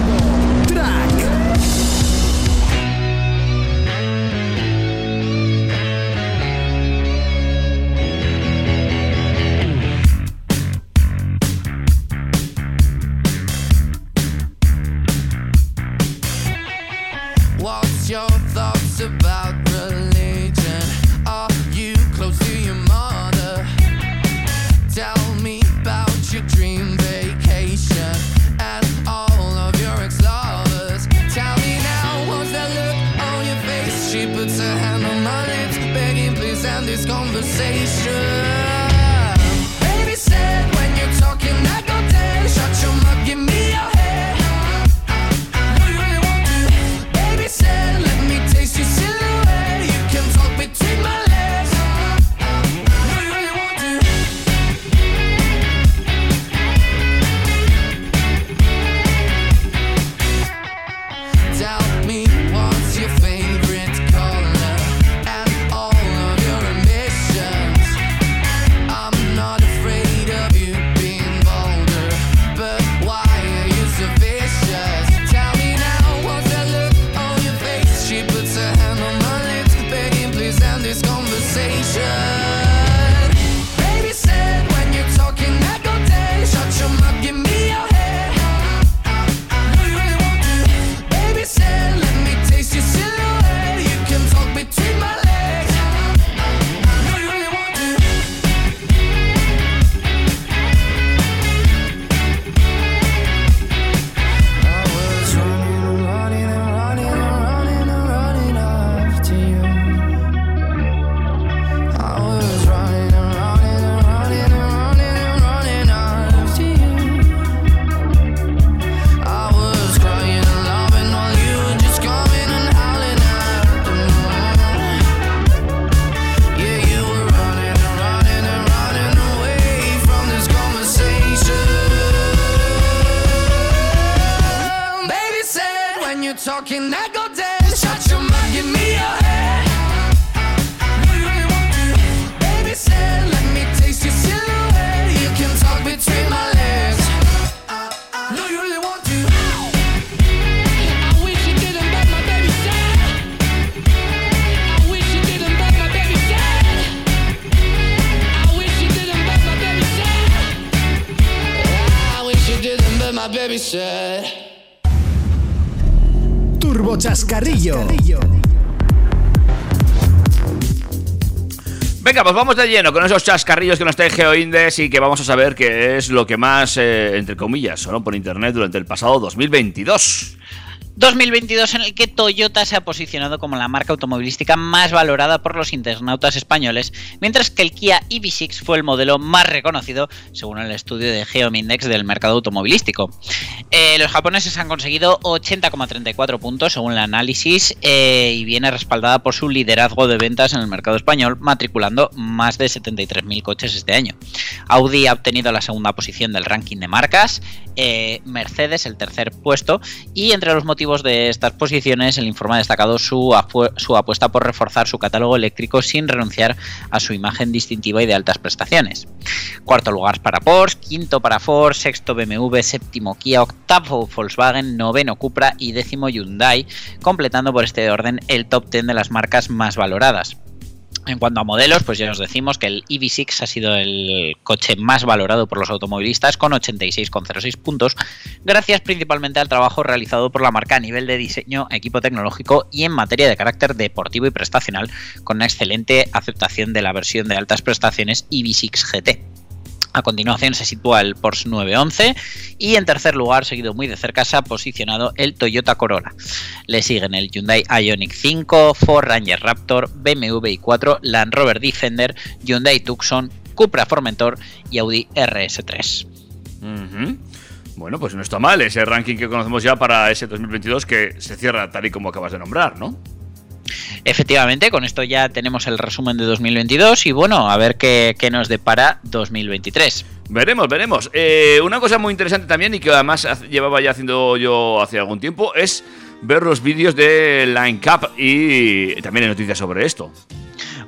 Pues vamos de lleno con esos chascarrillos que nos trae GeoIndex y que vamos a saber qué es lo que más, eh, entre comillas, sonó por internet durante el pasado 2022.
2022 en el que Toyota se ha posicionado como la marca automovilística más valorada por los internautas españoles, mientras que el Kia EV6 fue el modelo más reconocido según el estudio de Geomindex del mercado automovilístico. Eh, los japoneses han conseguido 80,34 puntos según el análisis eh, y viene respaldada por su liderazgo de ventas en el mercado español, matriculando más de 73.000 coches este año. Audi ha obtenido la segunda posición del ranking de marcas, eh, Mercedes el tercer puesto y entre los motivos de estas posiciones, el informe ha destacado su, su, apuesta por reforzar su catálogo eléctrico sin renunciar a su imagen distintiva y de altas prestaciones. Cuarto lugar para Porsche, quinto para Ford, sexto BMW, séptimo Kia, octavo Volkswagen, noveno Cupra y décimo Hyundai, completando por este orden el top 10 de las marcas más valoradas. En cuanto a modelos, pues ya os decimos que el EV6 ha sido el coche más valorado por los automovilistas con 86,06 puntos, gracias principalmente al trabajo realizado por la marca a nivel de diseño, equipo tecnológico y en materia de carácter deportivo y prestacional, con una excelente aceptación de la versión de altas prestaciones EV6 GT. A continuación se sitúa el Porsche 911 y en tercer lugar, seguido muy de cerca, se ha posicionado el Toyota Corolla. Le siguen el Hyundai Ioniq 5, Ford Ranger Raptor, BMW i4, Land Rover Defender, Hyundai Tucson, Cupra Formentor y Audi RS3.
Ujú. Bueno, pues no está mal ese ranking que conocemos ya para ese 2022 que se cierra tal y como acabas de nombrar, ¿no?
Efectivamente, con esto ya tenemos el resumen de 2022 y bueno, a ver qué, qué nos depara 2023.
Veremos, veremos. Eh, una cosa muy interesante también y que además llevaba ya haciendo yo hace algún tiempo es ver los vídeos de Line Cup y también hay noticias sobre esto.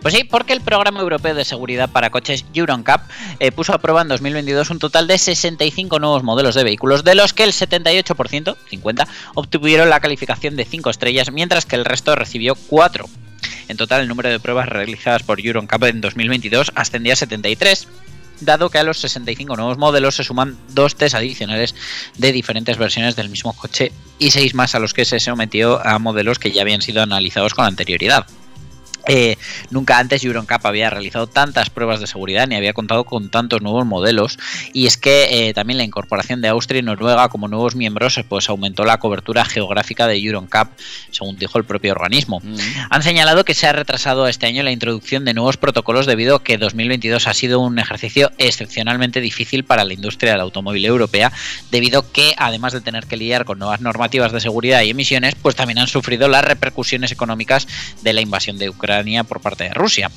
Pues sí, porque el Programa Europeo de Seguridad para Coches EuronCap eh, puso a prueba en 2022 un total de 65 nuevos modelos de vehículos, de los que el 78%, 50, obtuvieron la calificación de 5 estrellas, mientras que el resto recibió 4. En total, el número de pruebas realizadas por EuronCap en 2022 ascendía a 73, dado que a los 65 nuevos modelos se suman dos test adicionales de diferentes versiones del mismo coche y 6 más a los que se sometió a modelos que ya habían sido analizados con anterioridad. Eh, nunca antes EuronCap había realizado tantas pruebas de seguridad ni había contado con tantos nuevos modelos y es que eh, también la incorporación de Austria y Noruega como nuevos miembros pues aumentó la cobertura geográfica de EuronCap según dijo el propio organismo. Han señalado que se ha retrasado este año la introducción de nuevos protocolos debido a que 2022 ha sido un ejercicio excepcionalmente difícil para la industria del automóvil europea debido que además de tener que lidiar con nuevas normativas de seguridad y emisiones pues también han sufrido las repercusiones económicas de la invasión de Ucrania por parte de Rusia.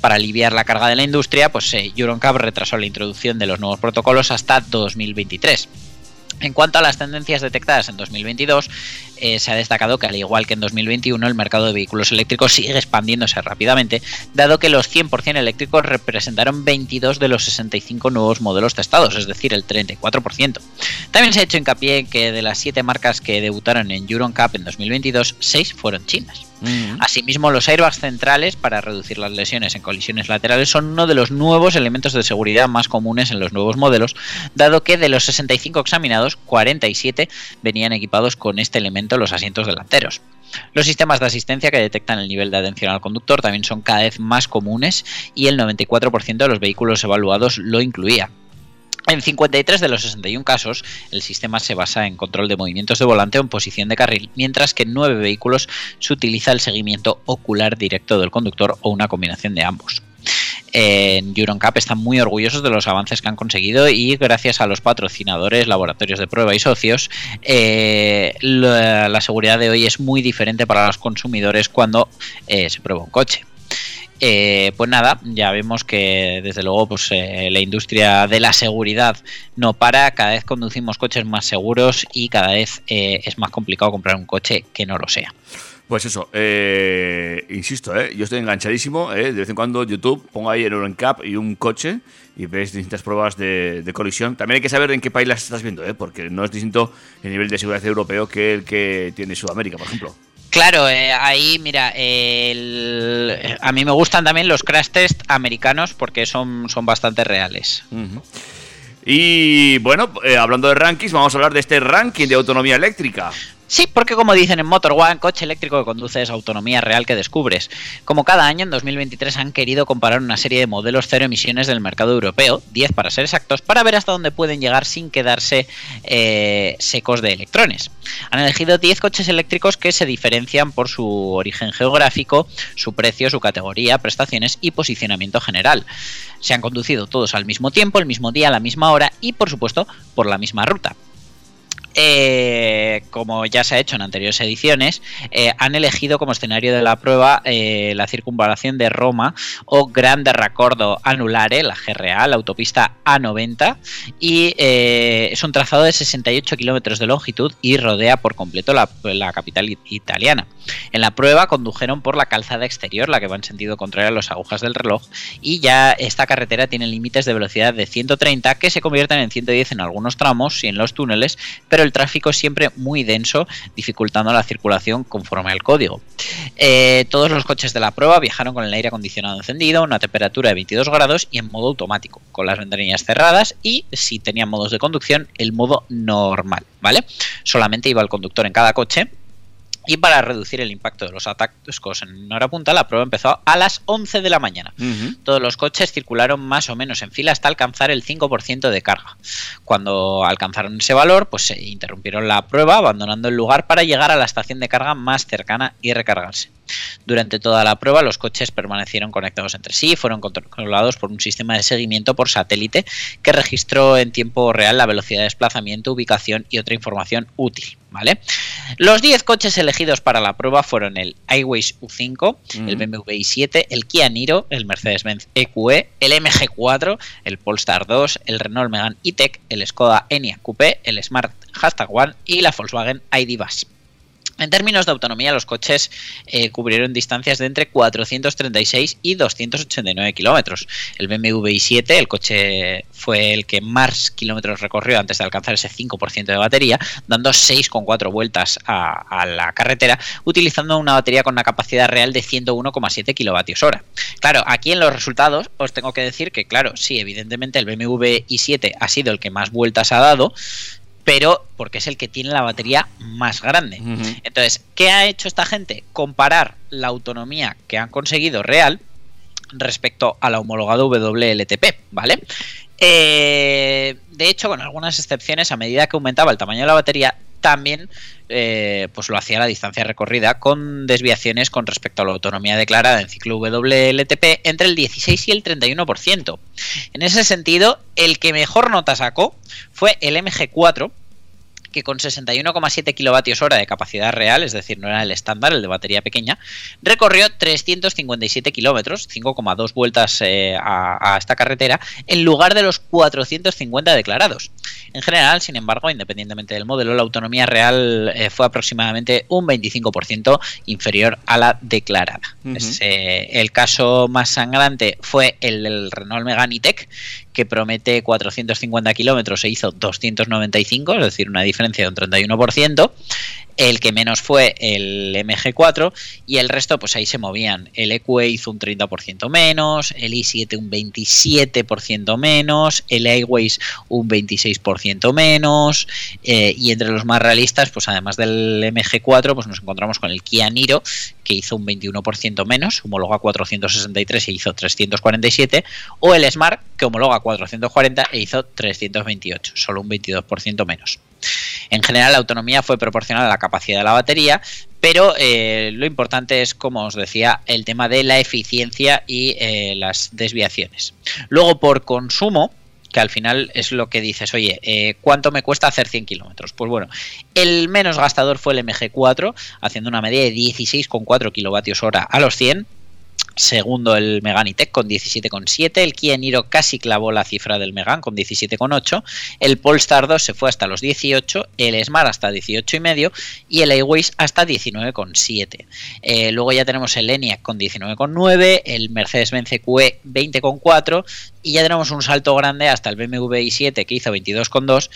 Para aliviar la carga de la industria, pues eh, retrasó la introducción de los nuevos protocolos hasta 2023. En cuanto a las tendencias detectadas en 2022, eh, se ha destacado que al igual que en 2021 el mercado de vehículos eléctricos sigue expandiéndose rápidamente, dado que los 100% eléctricos representaron 22 de los 65 nuevos modelos testados, es decir, el 34%. También se ha hecho hincapié en que de las 7 marcas que debutaron en EuronCap en 2022, 6 fueron chinas. Asimismo, los airbags centrales para reducir las lesiones en colisiones laterales son uno de los nuevos elementos de seguridad más comunes en los nuevos modelos, dado que de los 65 examinados, 47 venían equipados con este elemento los asientos delanteros. Los sistemas de asistencia que detectan el nivel de atención al conductor también son cada vez más comunes y el 94% de los vehículos evaluados lo incluía. En 53 de los 61 casos, el sistema se basa en control de movimientos de volante o en posición de carril, mientras que en 9 vehículos se utiliza el seguimiento ocular directo del conductor o una combinación de ambos. En EuronCap están muy orgullosos de los avances que han conseguido y gracias a los patrocinadores, laboratorios de prueba y socios, eh, la, seguridad de hoy es muy diferente para los consumidores cuando eh, se prueba un coche. Eh, pues nada, ya vemos que desde luego pues, la industria de la seguridad no para, cada vez conducimos coches más seguros y cada vez es más complicado comprar un coche que no lo sea.
Pues eso, eh, insisto, eh, yo estoy enganchadísimo. eh, de vez en cuando YouTube pongo ahí el Euroncap y un coche y ves distintas pruebas de, de colisión. También hay que saber en qué país las estás viendo, eh, porque no es distinto el nivel de seguridad europeo que el que tiene Sudamérica, por ejemplo.
Claro, eh, ahí mira, el- a mí me gustan también los crash test americanos porque son, son bastante reales.
Y bueno, eh, hablando de rankings, vamos a hablar de este ranking de autonomía eléctrica.
Sí, porque como dicen en Motor One, coche eléctrico que conduce es autonomía real que descubres. Como cada año, en 2023 han querido comparar una serie de modelos cero emisiones del mercado europeo, 10 para ser exactos, para ver hasta dónde pueden llegar sin quedarse eh, secos de electrones. Han elegido 10 coches eléctricos que se diferencian por su origen geográfico, su precio, su categoría, prestaciones y posicionamiento general. Se han conducido todos al mismo tiempo, el mismo día, la misma hora y, por supuesto, por la misma ruta. Eh, como ya se ha hecho en anteriores ediciones, eh, han elegido como escenario de la prueba eh, la circunvalación de Roma o Grande Raccordo Anulare, la GRA, la autopista A90, y es un trazado de 68 kilómetros de longitud y rodea por completo la, la capital it- italiana. En la prueba condujeron por la calzada exterior, la que va en sentido contrario a las agujas del reloj, y ya esta carretera tiene límites de velocidad de 130 que se convierten en 110 en algunos tramos y en los túneles, pero el tráfico es siempre muy denso, dificultando la circulación conforme al código. Eh, todos los coches de la prueba viajaron con el aire acondicionado encendido, una temperatura de 22 grados y en modo automático, con las ventanillas cerradas y, si tenían modos de conducción, el modo normal, ¿vale? Solamente iba el conductor en cada coche y para reducir el impacto de los atascos en hora punta, la prueba empezó a las 11 de la mañana. Todos los coches circularon más o menos en fila hasta alcanzar el 5% de carga. Cuando alcanzaron ese valor, pues se interrumpieron la prueba, abandonando el lugar para llegar a la estación de carga más cercana y recargarse. Durante toda la prueba, los coches permanecieron conectados entre sí y fueron controlados por un sistema de seguimiento por satélite que registró en tiempo real la velocidad de desplazamiento, ubicación y otra información útil. ¿Vale? Los 10 coches elegidos para la prueba fueron el iWays U5, el BMW i7, el Kia Niro, el Mercedes-Benz EQE, el MG4, el Polestar 2, el Renault Megane E-Tech, el Skoda Enyaq Coupé, el Smart Hashtag One y la Volkswagen ID Bus. En términos de autonomía, los coches eh, cubrieron distancias de entre 436 y 289 kilómetros. El BMW i7, el coche fue el que más kilómetros recorrió antes de alcanzar ese 5% de batería, dando 6,4 vueltas a, a, la carretera, utilizando una batería con una capacidad real de 101,7 kilovatios hora. Claro, aquí en los resultados os tengo que decir que, claro, sí, evidentemente el BMW i7 ha sido el que más vueltas ha dado, pero porque es el que tiene la batería más grande. Uh -huh. Entonces, ¿qué ha hecho esta gente? Comparar la autonomía que han conseguido real respecto al homologado WLTP, ¿vale? Eh, de hecho, con algunas excepciones, a medida que aumentaba el tamaño de la batería, también eh, pues lo hacía la distancia recorrida con desviaciones con respecto a la autonomía declarada en ciclo WLTP entre el 16 y el 31%. En ese sentido, el que mejor nota sacó fue el MG4, que con 61,7 kilovatios hora de capacidad real, es decir, no era el estándar, el de batería pequeña, recorrió 357 kilómetros, 5,2 vueltas eh, a, a, esta carretera, en lugar de los 450 declarados. En general, sin embargo, independientemente del modelo, la autonomía real eh, fue aproximadamente un 25% inferior a la declarada. Uh -huh. es, eh, el caso más sangrante fue el del Renault Megane E-Tech, que promete 450 kilómetros e hizo 295, es decir, una diferencia de un 31%. El que menos fue el MG4 y el resto, pues ahí se movían. El EQE hizo un 30% menos, el i7 un 27% menos, el iWays un 26% menos. Eh, y entre los más realistas, pues además del MG4, pues nos encontramos con el Kia Niro, que hizo un 21% menos, homologa 463 e hizo 347, o el Smart, que homologa 440 e hizo 328, solo un 22% menos. En general, la autonomía fue proporcional a la capacidad de la batería, pero eh, lo importante es, como os decía, el tema de la eficiencia y eh, las desviaciones. Luego, por consumo, que al final es lo que dices, oye, eh, ¿cuánto me cuesta hacer 100 kilómetros? Pues bueno, el menos gastador fue el MG4, haciendo una media de 16,4 kilovatios hora a los 100. Segundo el Megane E-Tech con 17,7, el Kia Niro casi clavó la cifra del Megane con 17,8, el Polestar 2 se fue hasta los 18, el Smart hasta 18,5 y el iWays hasta 19,7. Eh, luego ya tenemos el Enyaq con 19,9, el Mercedes-Benz EQE 20,4 y ya tenemos un salto grande hasta el BMW i7 que hizo 22,2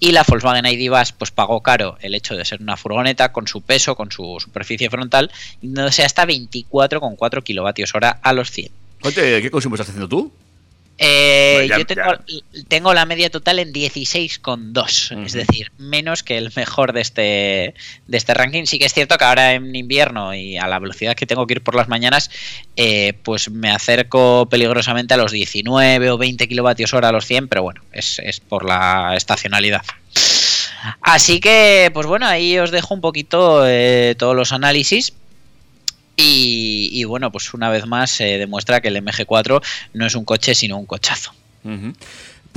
y la Volkswagen ID Bus pues pagó caro el hecho de ser una furgoneta con su peso, con su superficie frontal, yéndose hasta 24,4 kilovatios hora a los 100.
Oye, ¿qué consumo estás haciendo tú?
Eh,
ya-
yo tengo, tengo la media total en 16,2, es
Ujú.
decir, menos que el mejor de este, de este ranking. Sí que es cierto que ahora en invierno y a la velocidad que tengo que ir por las mañanas, eh, pues me acerco peligrosamente a los 19 o 20 kilovatios hora a los 100, pero bueno, es, es por la estacionalidad. Así que, pues bueno, ahí os dejo un poquito eh, todos los análisis. Y, y bueno, pues una vez más se demuestra que el MG4 no es un coche, sino un cochazo.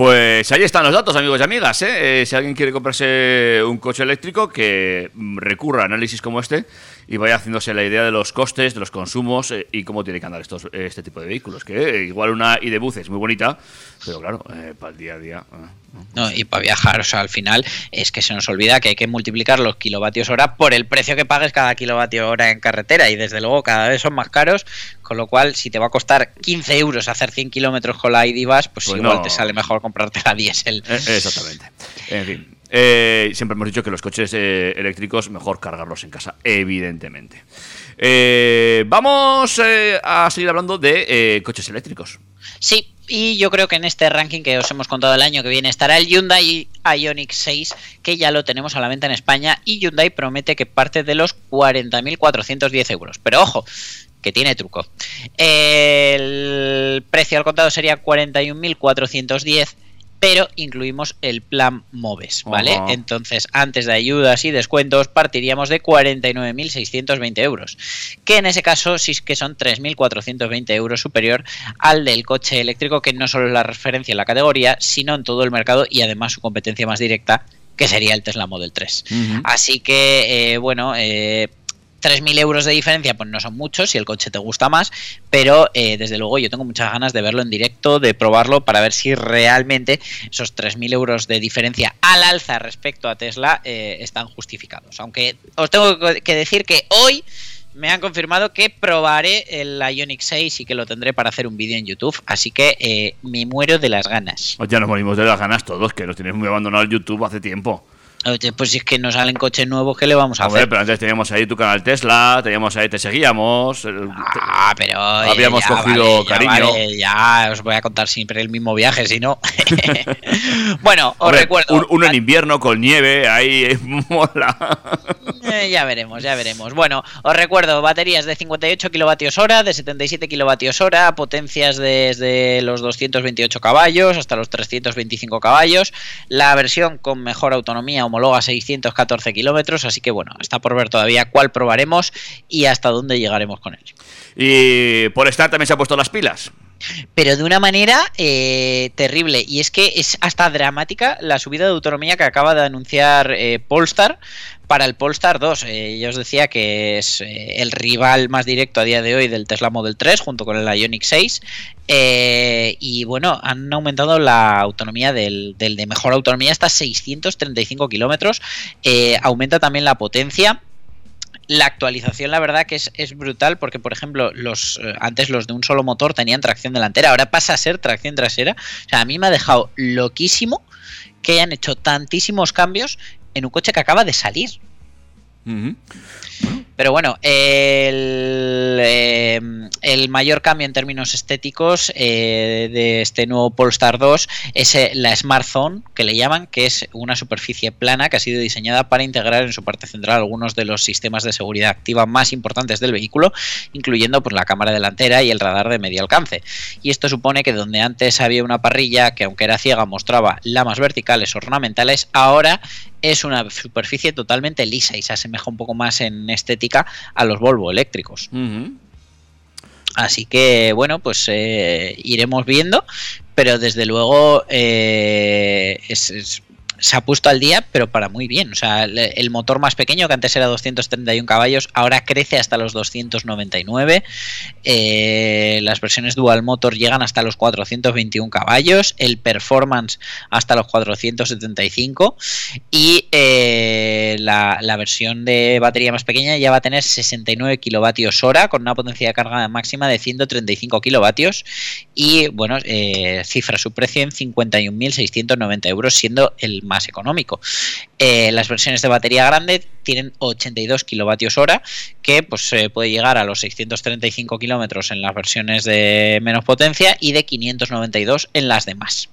Pues ahí están los datos, amigos y amigas. ¿eh? Eh, si alguien quiere comprarse un coche eléctrico, que mm, recurra a análisis como este y vaya haciéndose la idea de los costes, de los consumos eh, y cómo tiene que andar estos, este tipo de vehículos. Que eh, igual una ID es muy bonita, pero claro, eh, para el día a día. eh.
Y para viajar, o sea, al final es que se nos olvida que hay que multiplicar los kilovatios hora por el precio que pagues cada kilovatio hora en carretera y desde luego cada vez son más caros, con lo cual si te va a costar 15 euros hacer 100 kilómetros con la ID Bus, pues,
Pues
igual
no.
te sale mejor comprarte la diésel.
Eh, exactamente. En fin. eh, siempre hemos dicho que los coches eh, eléctricos mejor cargarlos en casa, evidentemente. Eh, vamos a seguir hablando de coches eléctricos.
Sí, y yo creo que en este ranking que os hemos contado el año que viene estará el Hyundai Ioniq 6, que ya lo tenemos a la venta en España, y Hyundai promete que parte de los 40.410 euros. Pero ojo, que tiene truco. El precio al contado sería 41.410 pero incluimos el plan MOVES, ¿vale? Entonces, antes de ayudas y descuentos, partiríamos de 49.620 euros, que en ese caso sí que son 3.420 euros superior al del coche eléctrico, que no solo es la referencia en la categoría, sino en todo el mercado y además su competencia más directa, que sería el Tesla Model 3. Así que, eh, bueno, eh, 3.000 euros de diferencia, pues no son muchos si el coche te gusta más, pero eh, desde luego yo tengo muchas ganas de verlo en directo, de probarlo para ver si realmente esos 3.000 euros de diferencia al alza respecto a Tesla eh, están justificados. Aunque os tengo que decir que hoy me han confirmado que probaré el Ioniq 6 y que lo tendré para hacer un vídeo en YouTube, así que eh, me muero de las ganas.
Pues ya nos morimos de las ganas todos, que nos tienes muy abandonado el YouTube hace tiempo.
Oye, pues si es que no salen coches nuevos, ¿qué le vamos a
Hombre,
hacer?
pero antes teníamos ahí tu canal Tesla, teníamos ahí, te seguíamos.
Ah, pero oye,
Habíamos
ya,
cogido
vale, ya,
cariño.
vale, ya os voy a contar siempre el mismo viaje, si no. bueno, os
Hombre,
recuerdo.
un- uno en invierno con nieve, ahí eh, mola.
Eh, ya veremos, ya veremos. Bueno, os recuerdo, baterías de 58 kilovatios hora, de 77 kilovatios hora, potencias desde los 228 caballos hasta los 325 caballos. La versión con mejor autonomía homologa 614 kilómetros, así que bueno, está por ver todavía cuál probaremos y hasta dónde llegaremos con él.
Y por estar también se ha puesto las pilas.
pero de una manera eh, terrible. Y es que es hasta dramática la subida de autonomía que acaba de anunciar eh, Polestar para el Polestar 2. Eh, ya os decía que es eh, el rival más directo a día de hoy del Tesla Model 3 junto con el Ioniq 6. Eh, y bueno, han aumentado la autonomía del, de mejor autonomía hasta 635 kilómetros. Aumenta también la potencia. La actualización, la verdad, que es, es brutal, porque, por ejemplo, los antes los de un solo motor tenían tracción delantera, ahora pasa a ser tracción trasera. O sea, a mí me ha dejado loquísimo que hayan hecho tantísimos cambios en un coche que acaba de salir. Pero bueno, el, eh, el mayor cambio en términos estéticos eh, de este nuevo Polestar 2 es eh, la Smart Zone, que le llaman, que es una superficie plana que ha sido diseñada para integrar en su parte central algunos de los sistemas de seguridad activa más importantes del vehículo, incluyendo pues, la cámara delantera y el radar de medio alcance. Y esto supone que donde antes había una parrilla que aunque era ciega mostraba lamas verticales ornamentales, ahora es una superficie totalmente lisa y se asemeja un poco más en estética a los Volvo eléctricos. Así que bueno, pues eh, iremos viendo, pero desde luego eh, es, es, se ha puesto al día, pero para muy bien. O sea, el, motor más pequeño, que antes era 231 caballos, ahora crece hasta los 299. Eh, las versiones dual motor llegan hasta los 421 caballos. El performance hasta los 475. Y eh, la, la, versión de batería más pequeña ya va a tener 69 kilovatios hora, con una potencia de carga máxima de 135 kilovatios. Y bueno, eh, cifra su precio en 51.690 euros, siendo el más económico. Eh, las versiones de batería grande tienen 82 kilovatios hora, que pues se puede llegar a los 635 kilómetros en las versiones de menos potencia y de 592 en las demás.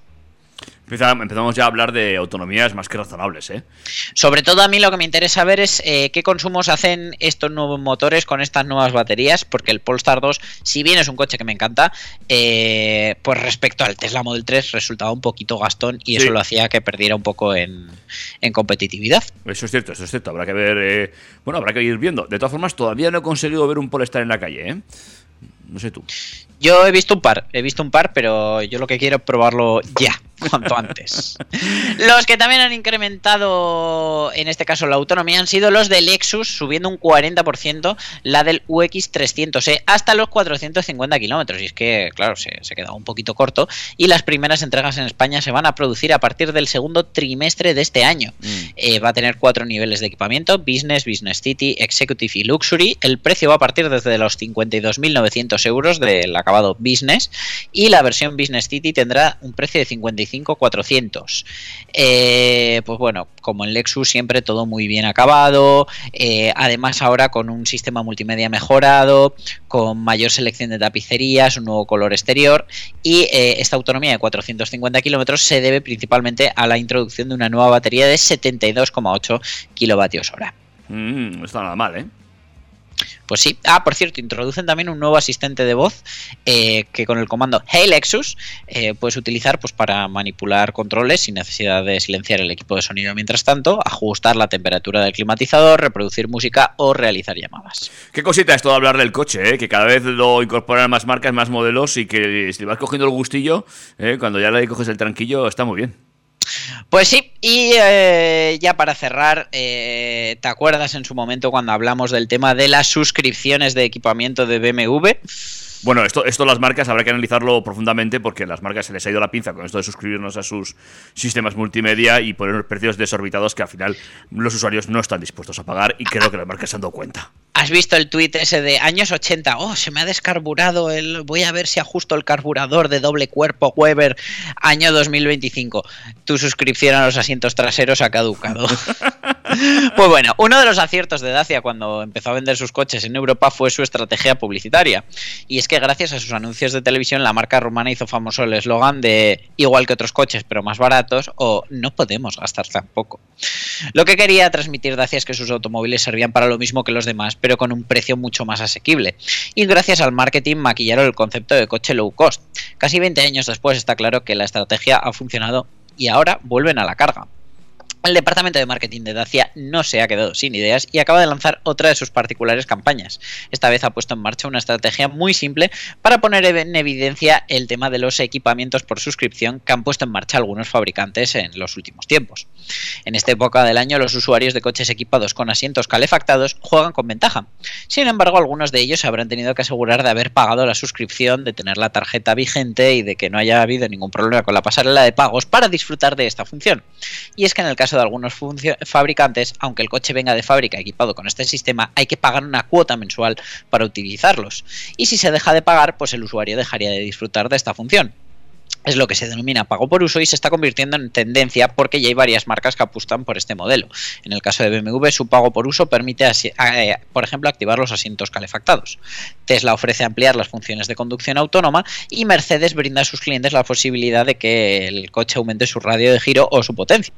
Empezamos ya a hablar de autonomías más que razonables, ¿eh?
Sobre todo a mí lo que me interesa ver es eh, qué consumos hacen estos nuevos motores con estas nuevas baterías, porque el Polestar 2, si bien es un coche que me encanta, eh, pues respecto al Tesla Model 3 resultaba un poquito gastón y
Sí.
eso lo hacía que perdiera un poco en, en competitividad.
Eso es cierto, eso es cierto. Habrá que ver. eh, bueno, habrá que ir viendo. De todas formas, todavía no he conseguido ver un Polestar en la calle, ¿eh? No sé tú.
Yo he visto un par, he visto un par, pero yo lo que quiero es probarlo ya, cuanto antes. Los que también han incrementado, en este caso, la autonomía han sido los del Lexus, subiendo un 40%, la del UX 300e, hasta los 450 kilómetros. Y es que, claro, se, se queda un poquito corto. Y las primeras entregas en España se van a producir a partir del segundo trimestre de este año. Eh, va a tener cuatro niveles de equipamiento: Business, Business City, Executive y Luxury. El precio va a partir desde los 52.900 euros del acabado Business y la versión Business City tendrá un precio de 55.400. Eh, pues bueno, como en Lexus siempre todo muy bien acabado. eh, además ahora con un sistema multimedia mejorado, con mayor selección de tapicerías, un nuevo color exterior y eh, esta autonomía de 450 kilómetros se debe principalmente a la introducción de una nueva batería de 72,8 kilovatios hora.
Mm, está nada mal, ¿eh?
Pues sí. Ah, por cierto, introducen también un nuevo asistente de voz eh, que con el comando Hey Lexus eh, puedes utilizar pues, para manipular controles sin necesidad de silenciar el equipo de sonido mientras tanto, ajustar la temperatura del climatizador, reproducir música o realizar llamadas.
Qué cosita es todo hablar del coche, ¿eh? Que cada vez lo incorporan más marcas, más modelos y que si vas cogiendo el gustillo, ¿eh? cuando ya le coges el tranquillo, está muy bien.
Pues sí, y eh, ya para cerrar, eh, ¿te acuerdas en su momento cuando hablamos del tema de las suscripciones de equipamiento de BMW?
Bueno, esto, esto las marcas habrá que analizarlo profundamente porque a las marcas se les ha ido la pinza con esto de suscribirnos a sus sistemas multimedia y poner unos precios desorbitados que al final los usuarios no están dispuestos a pagar y creo que las marcas se han dado cuenta.
¿Has visto el tuit ese de años 80? Oh, se me ha descarburado el. Voy a ver si ajusto el carburador de doble cuerpo Weber año 2025. Tu suscripción a los asientos traseros ha caducado. pues bueno, uno de los aciertos de Dacia cuando empezó a vender sus coches en Europa fue su estrategia publicitaria. Y es que gracias a sus anuncios de televisión, la marca rumana hizo famoso el eslogan de igual que otros coches, pero más baratos, o no podemos gastar tan poco. Lo que quería transmitir Dacia es que sus automóviles servían para lo mismo que los demás, pero con un precio mucho más asequible. Y gracias al marketing maquillaron el concepto de coche low cost. Casi 20 años después está claro que la estrategia ha funcionado y ahora vuelven a la carga. El departamento de marketing de Dacia no se ha quedado sin ideas y acaba de lanzar otra de sus particulares campañas. Esta vez ha puesto en marcha una estrategia muy simple para poner en evidencia el tema de los equipamientos por suscripción que han puesto en marcha algunos fabricantes en los últimos tiempos. En esta época del año los usuarios de coches equipados con asientos calefactados juegan con ventaja. Sin embargo, algunos de ellos habrán tenido que asegurar de haber pagado la suscripción, de tener la tarjeta vigente y de que no haya habido ningún problema con la pasarela de pagos para disfrutar de esta función. Y es que en el caso de algunos fabricantes, aunque el coche venga de fábrica equipado con este sistema, hay que pagar una cuota mensual para utilizarlos. Y si se deja de pagar, pues el usuario dejaría de disfrutar de esta función. Es lo que se denomina pago por uso y se está convirtiendo en tendencia porque ya hay varias marcas que apuestan por este modelo. En el caso de BMW, su pago por uso permite, eh, por ejemplo, activar los asientos calefactados. Tesla ofrece ampliar las funciones de conducción autónoma y Mercedes brinda a sus clientes la posibilidad de que el coche aumente su radio de giro o su potencia.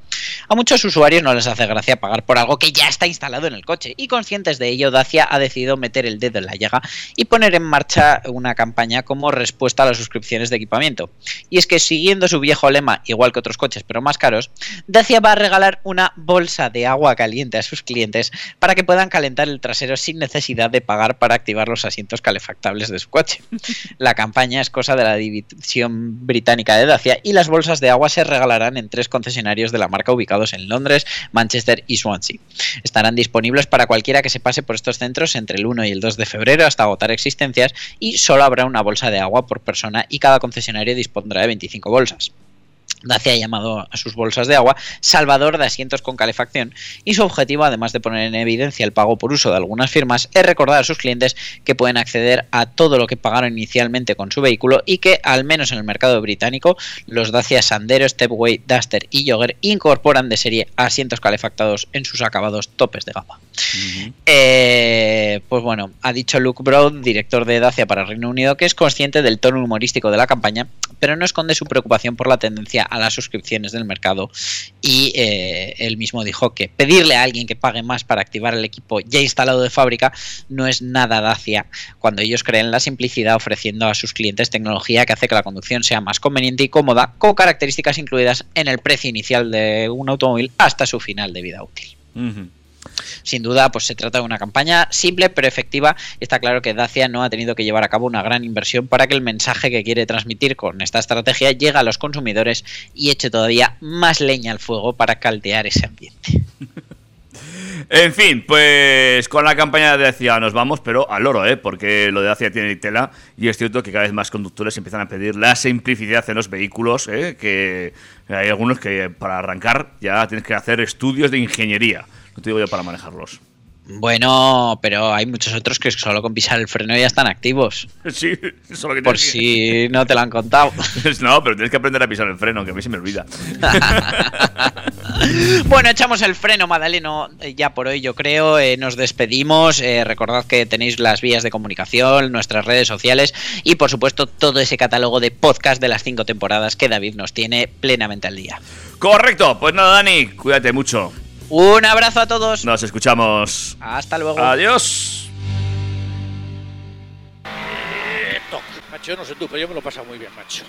A muchos usuarios no les hace gracia pagar por algo que ya está instalado en el coche y conscientes de ello, Dacia ha decidido meter el dedo en la llaga y poner en marcha una campaña como respuesta a las suscripciones de equipamiento. Y es que siguiendo su viejo lema, igual que otros coches pero más caros, Dacia va a regalar una bolsa de agua caliente a sus clientes para que puedan calentar el trasero sin necesidad de pagar para activar los asientos calefactables de su coche. La campaña es cosa de la división británica de Dacia y las bolsas de agua se regalarán en tres concesionarios de la marca ubicados en Londres, Manchester y Swansea. Estarán disponibles para cualquiera que se pase por estos centros entre el 1 y el 2 de febrero hasta agotar existencias y solo habrá una bolsa de agua por persona y cada concesionario dispondrá de 25 bolsas. Dacia ha llamado a sus bolsas de agua salvador de asientos con calefacción y su objetivo, además de poner en evidencia el pago por uso de algunas firmas, es recordar a sus clientes que pueden acceder a todo lo que pagaron inicialmente con su vehículo y que, al menos en el mercado británico, los Dacia Sandero, Stepway, Duster y Jogger incorporan de serie asientos calefactados en sus acabados topes de gama. Eh, pues bueno, ha dicho Luke Broad, director de Dacia para Reino Unido, que es consciente del tono humorístico de la campaña, pero no esconde su preocupación por la tendencia a las suscripciones del mercado. Y eh, él mismo dijo que pedirle a alguien que pague más para activar el equipo ya instalado de fábrica no es nada Dacia, cuando ellos creen la simplicidad ofreciendo a sus clientes tecnología que hace que la conducción sea más conveniente y cómoda, con características incluidas en el precio inicial de un automóvil hasta su final de vida útil. Sin duda, pues se trata de una campaña simple pero efectiva. Está claro que Dacia no ha tenido que llevar a cabo una gran inversión para que el mensaje que quiere transmitir con esta estrategia llegue a los consumidores y eche todavía más leña al fuego para caldear ese ambiente.
En fin, pues con la campaña de Dacia nos vamos, pero al oro, ¿eh? Porque lo de Dacia tiene tela y es cierto que cada vez más conductores empiezan a pedir la simplicidad en los vehículos, ¿eh? Que hay algunos que para arrancar ya tienes que hacer estudios de ingeniería. No te digo yo para manejarlos.
Bueno, pero hay muchos otros que solo con pisar el freno ya están activos.
Sí, eso es lo que
Por
que-
si no te lo han contado.
No, pero tienes que aprender a pisar el freno, que a mí se me olvida.
Bueno, echamos el freno, Madaleno, eh, ya por hoy yo creo. eh, nos despedimos. eh, recordad que tenéis las vías de comunicación, nuestras redes sociales y por supuesto todo ese catálogo de podcast de las cinco temporadas que David nos tiene plenamente al día.
Correcto, pues nada, Dani, cuídate mucho.
Un abrazo a todos.
Nos escuchamos.
Hasta luego.
Adiós.
Toc. Macho, yo no sé tú, pero yo me lo he pasado muy bien, macho.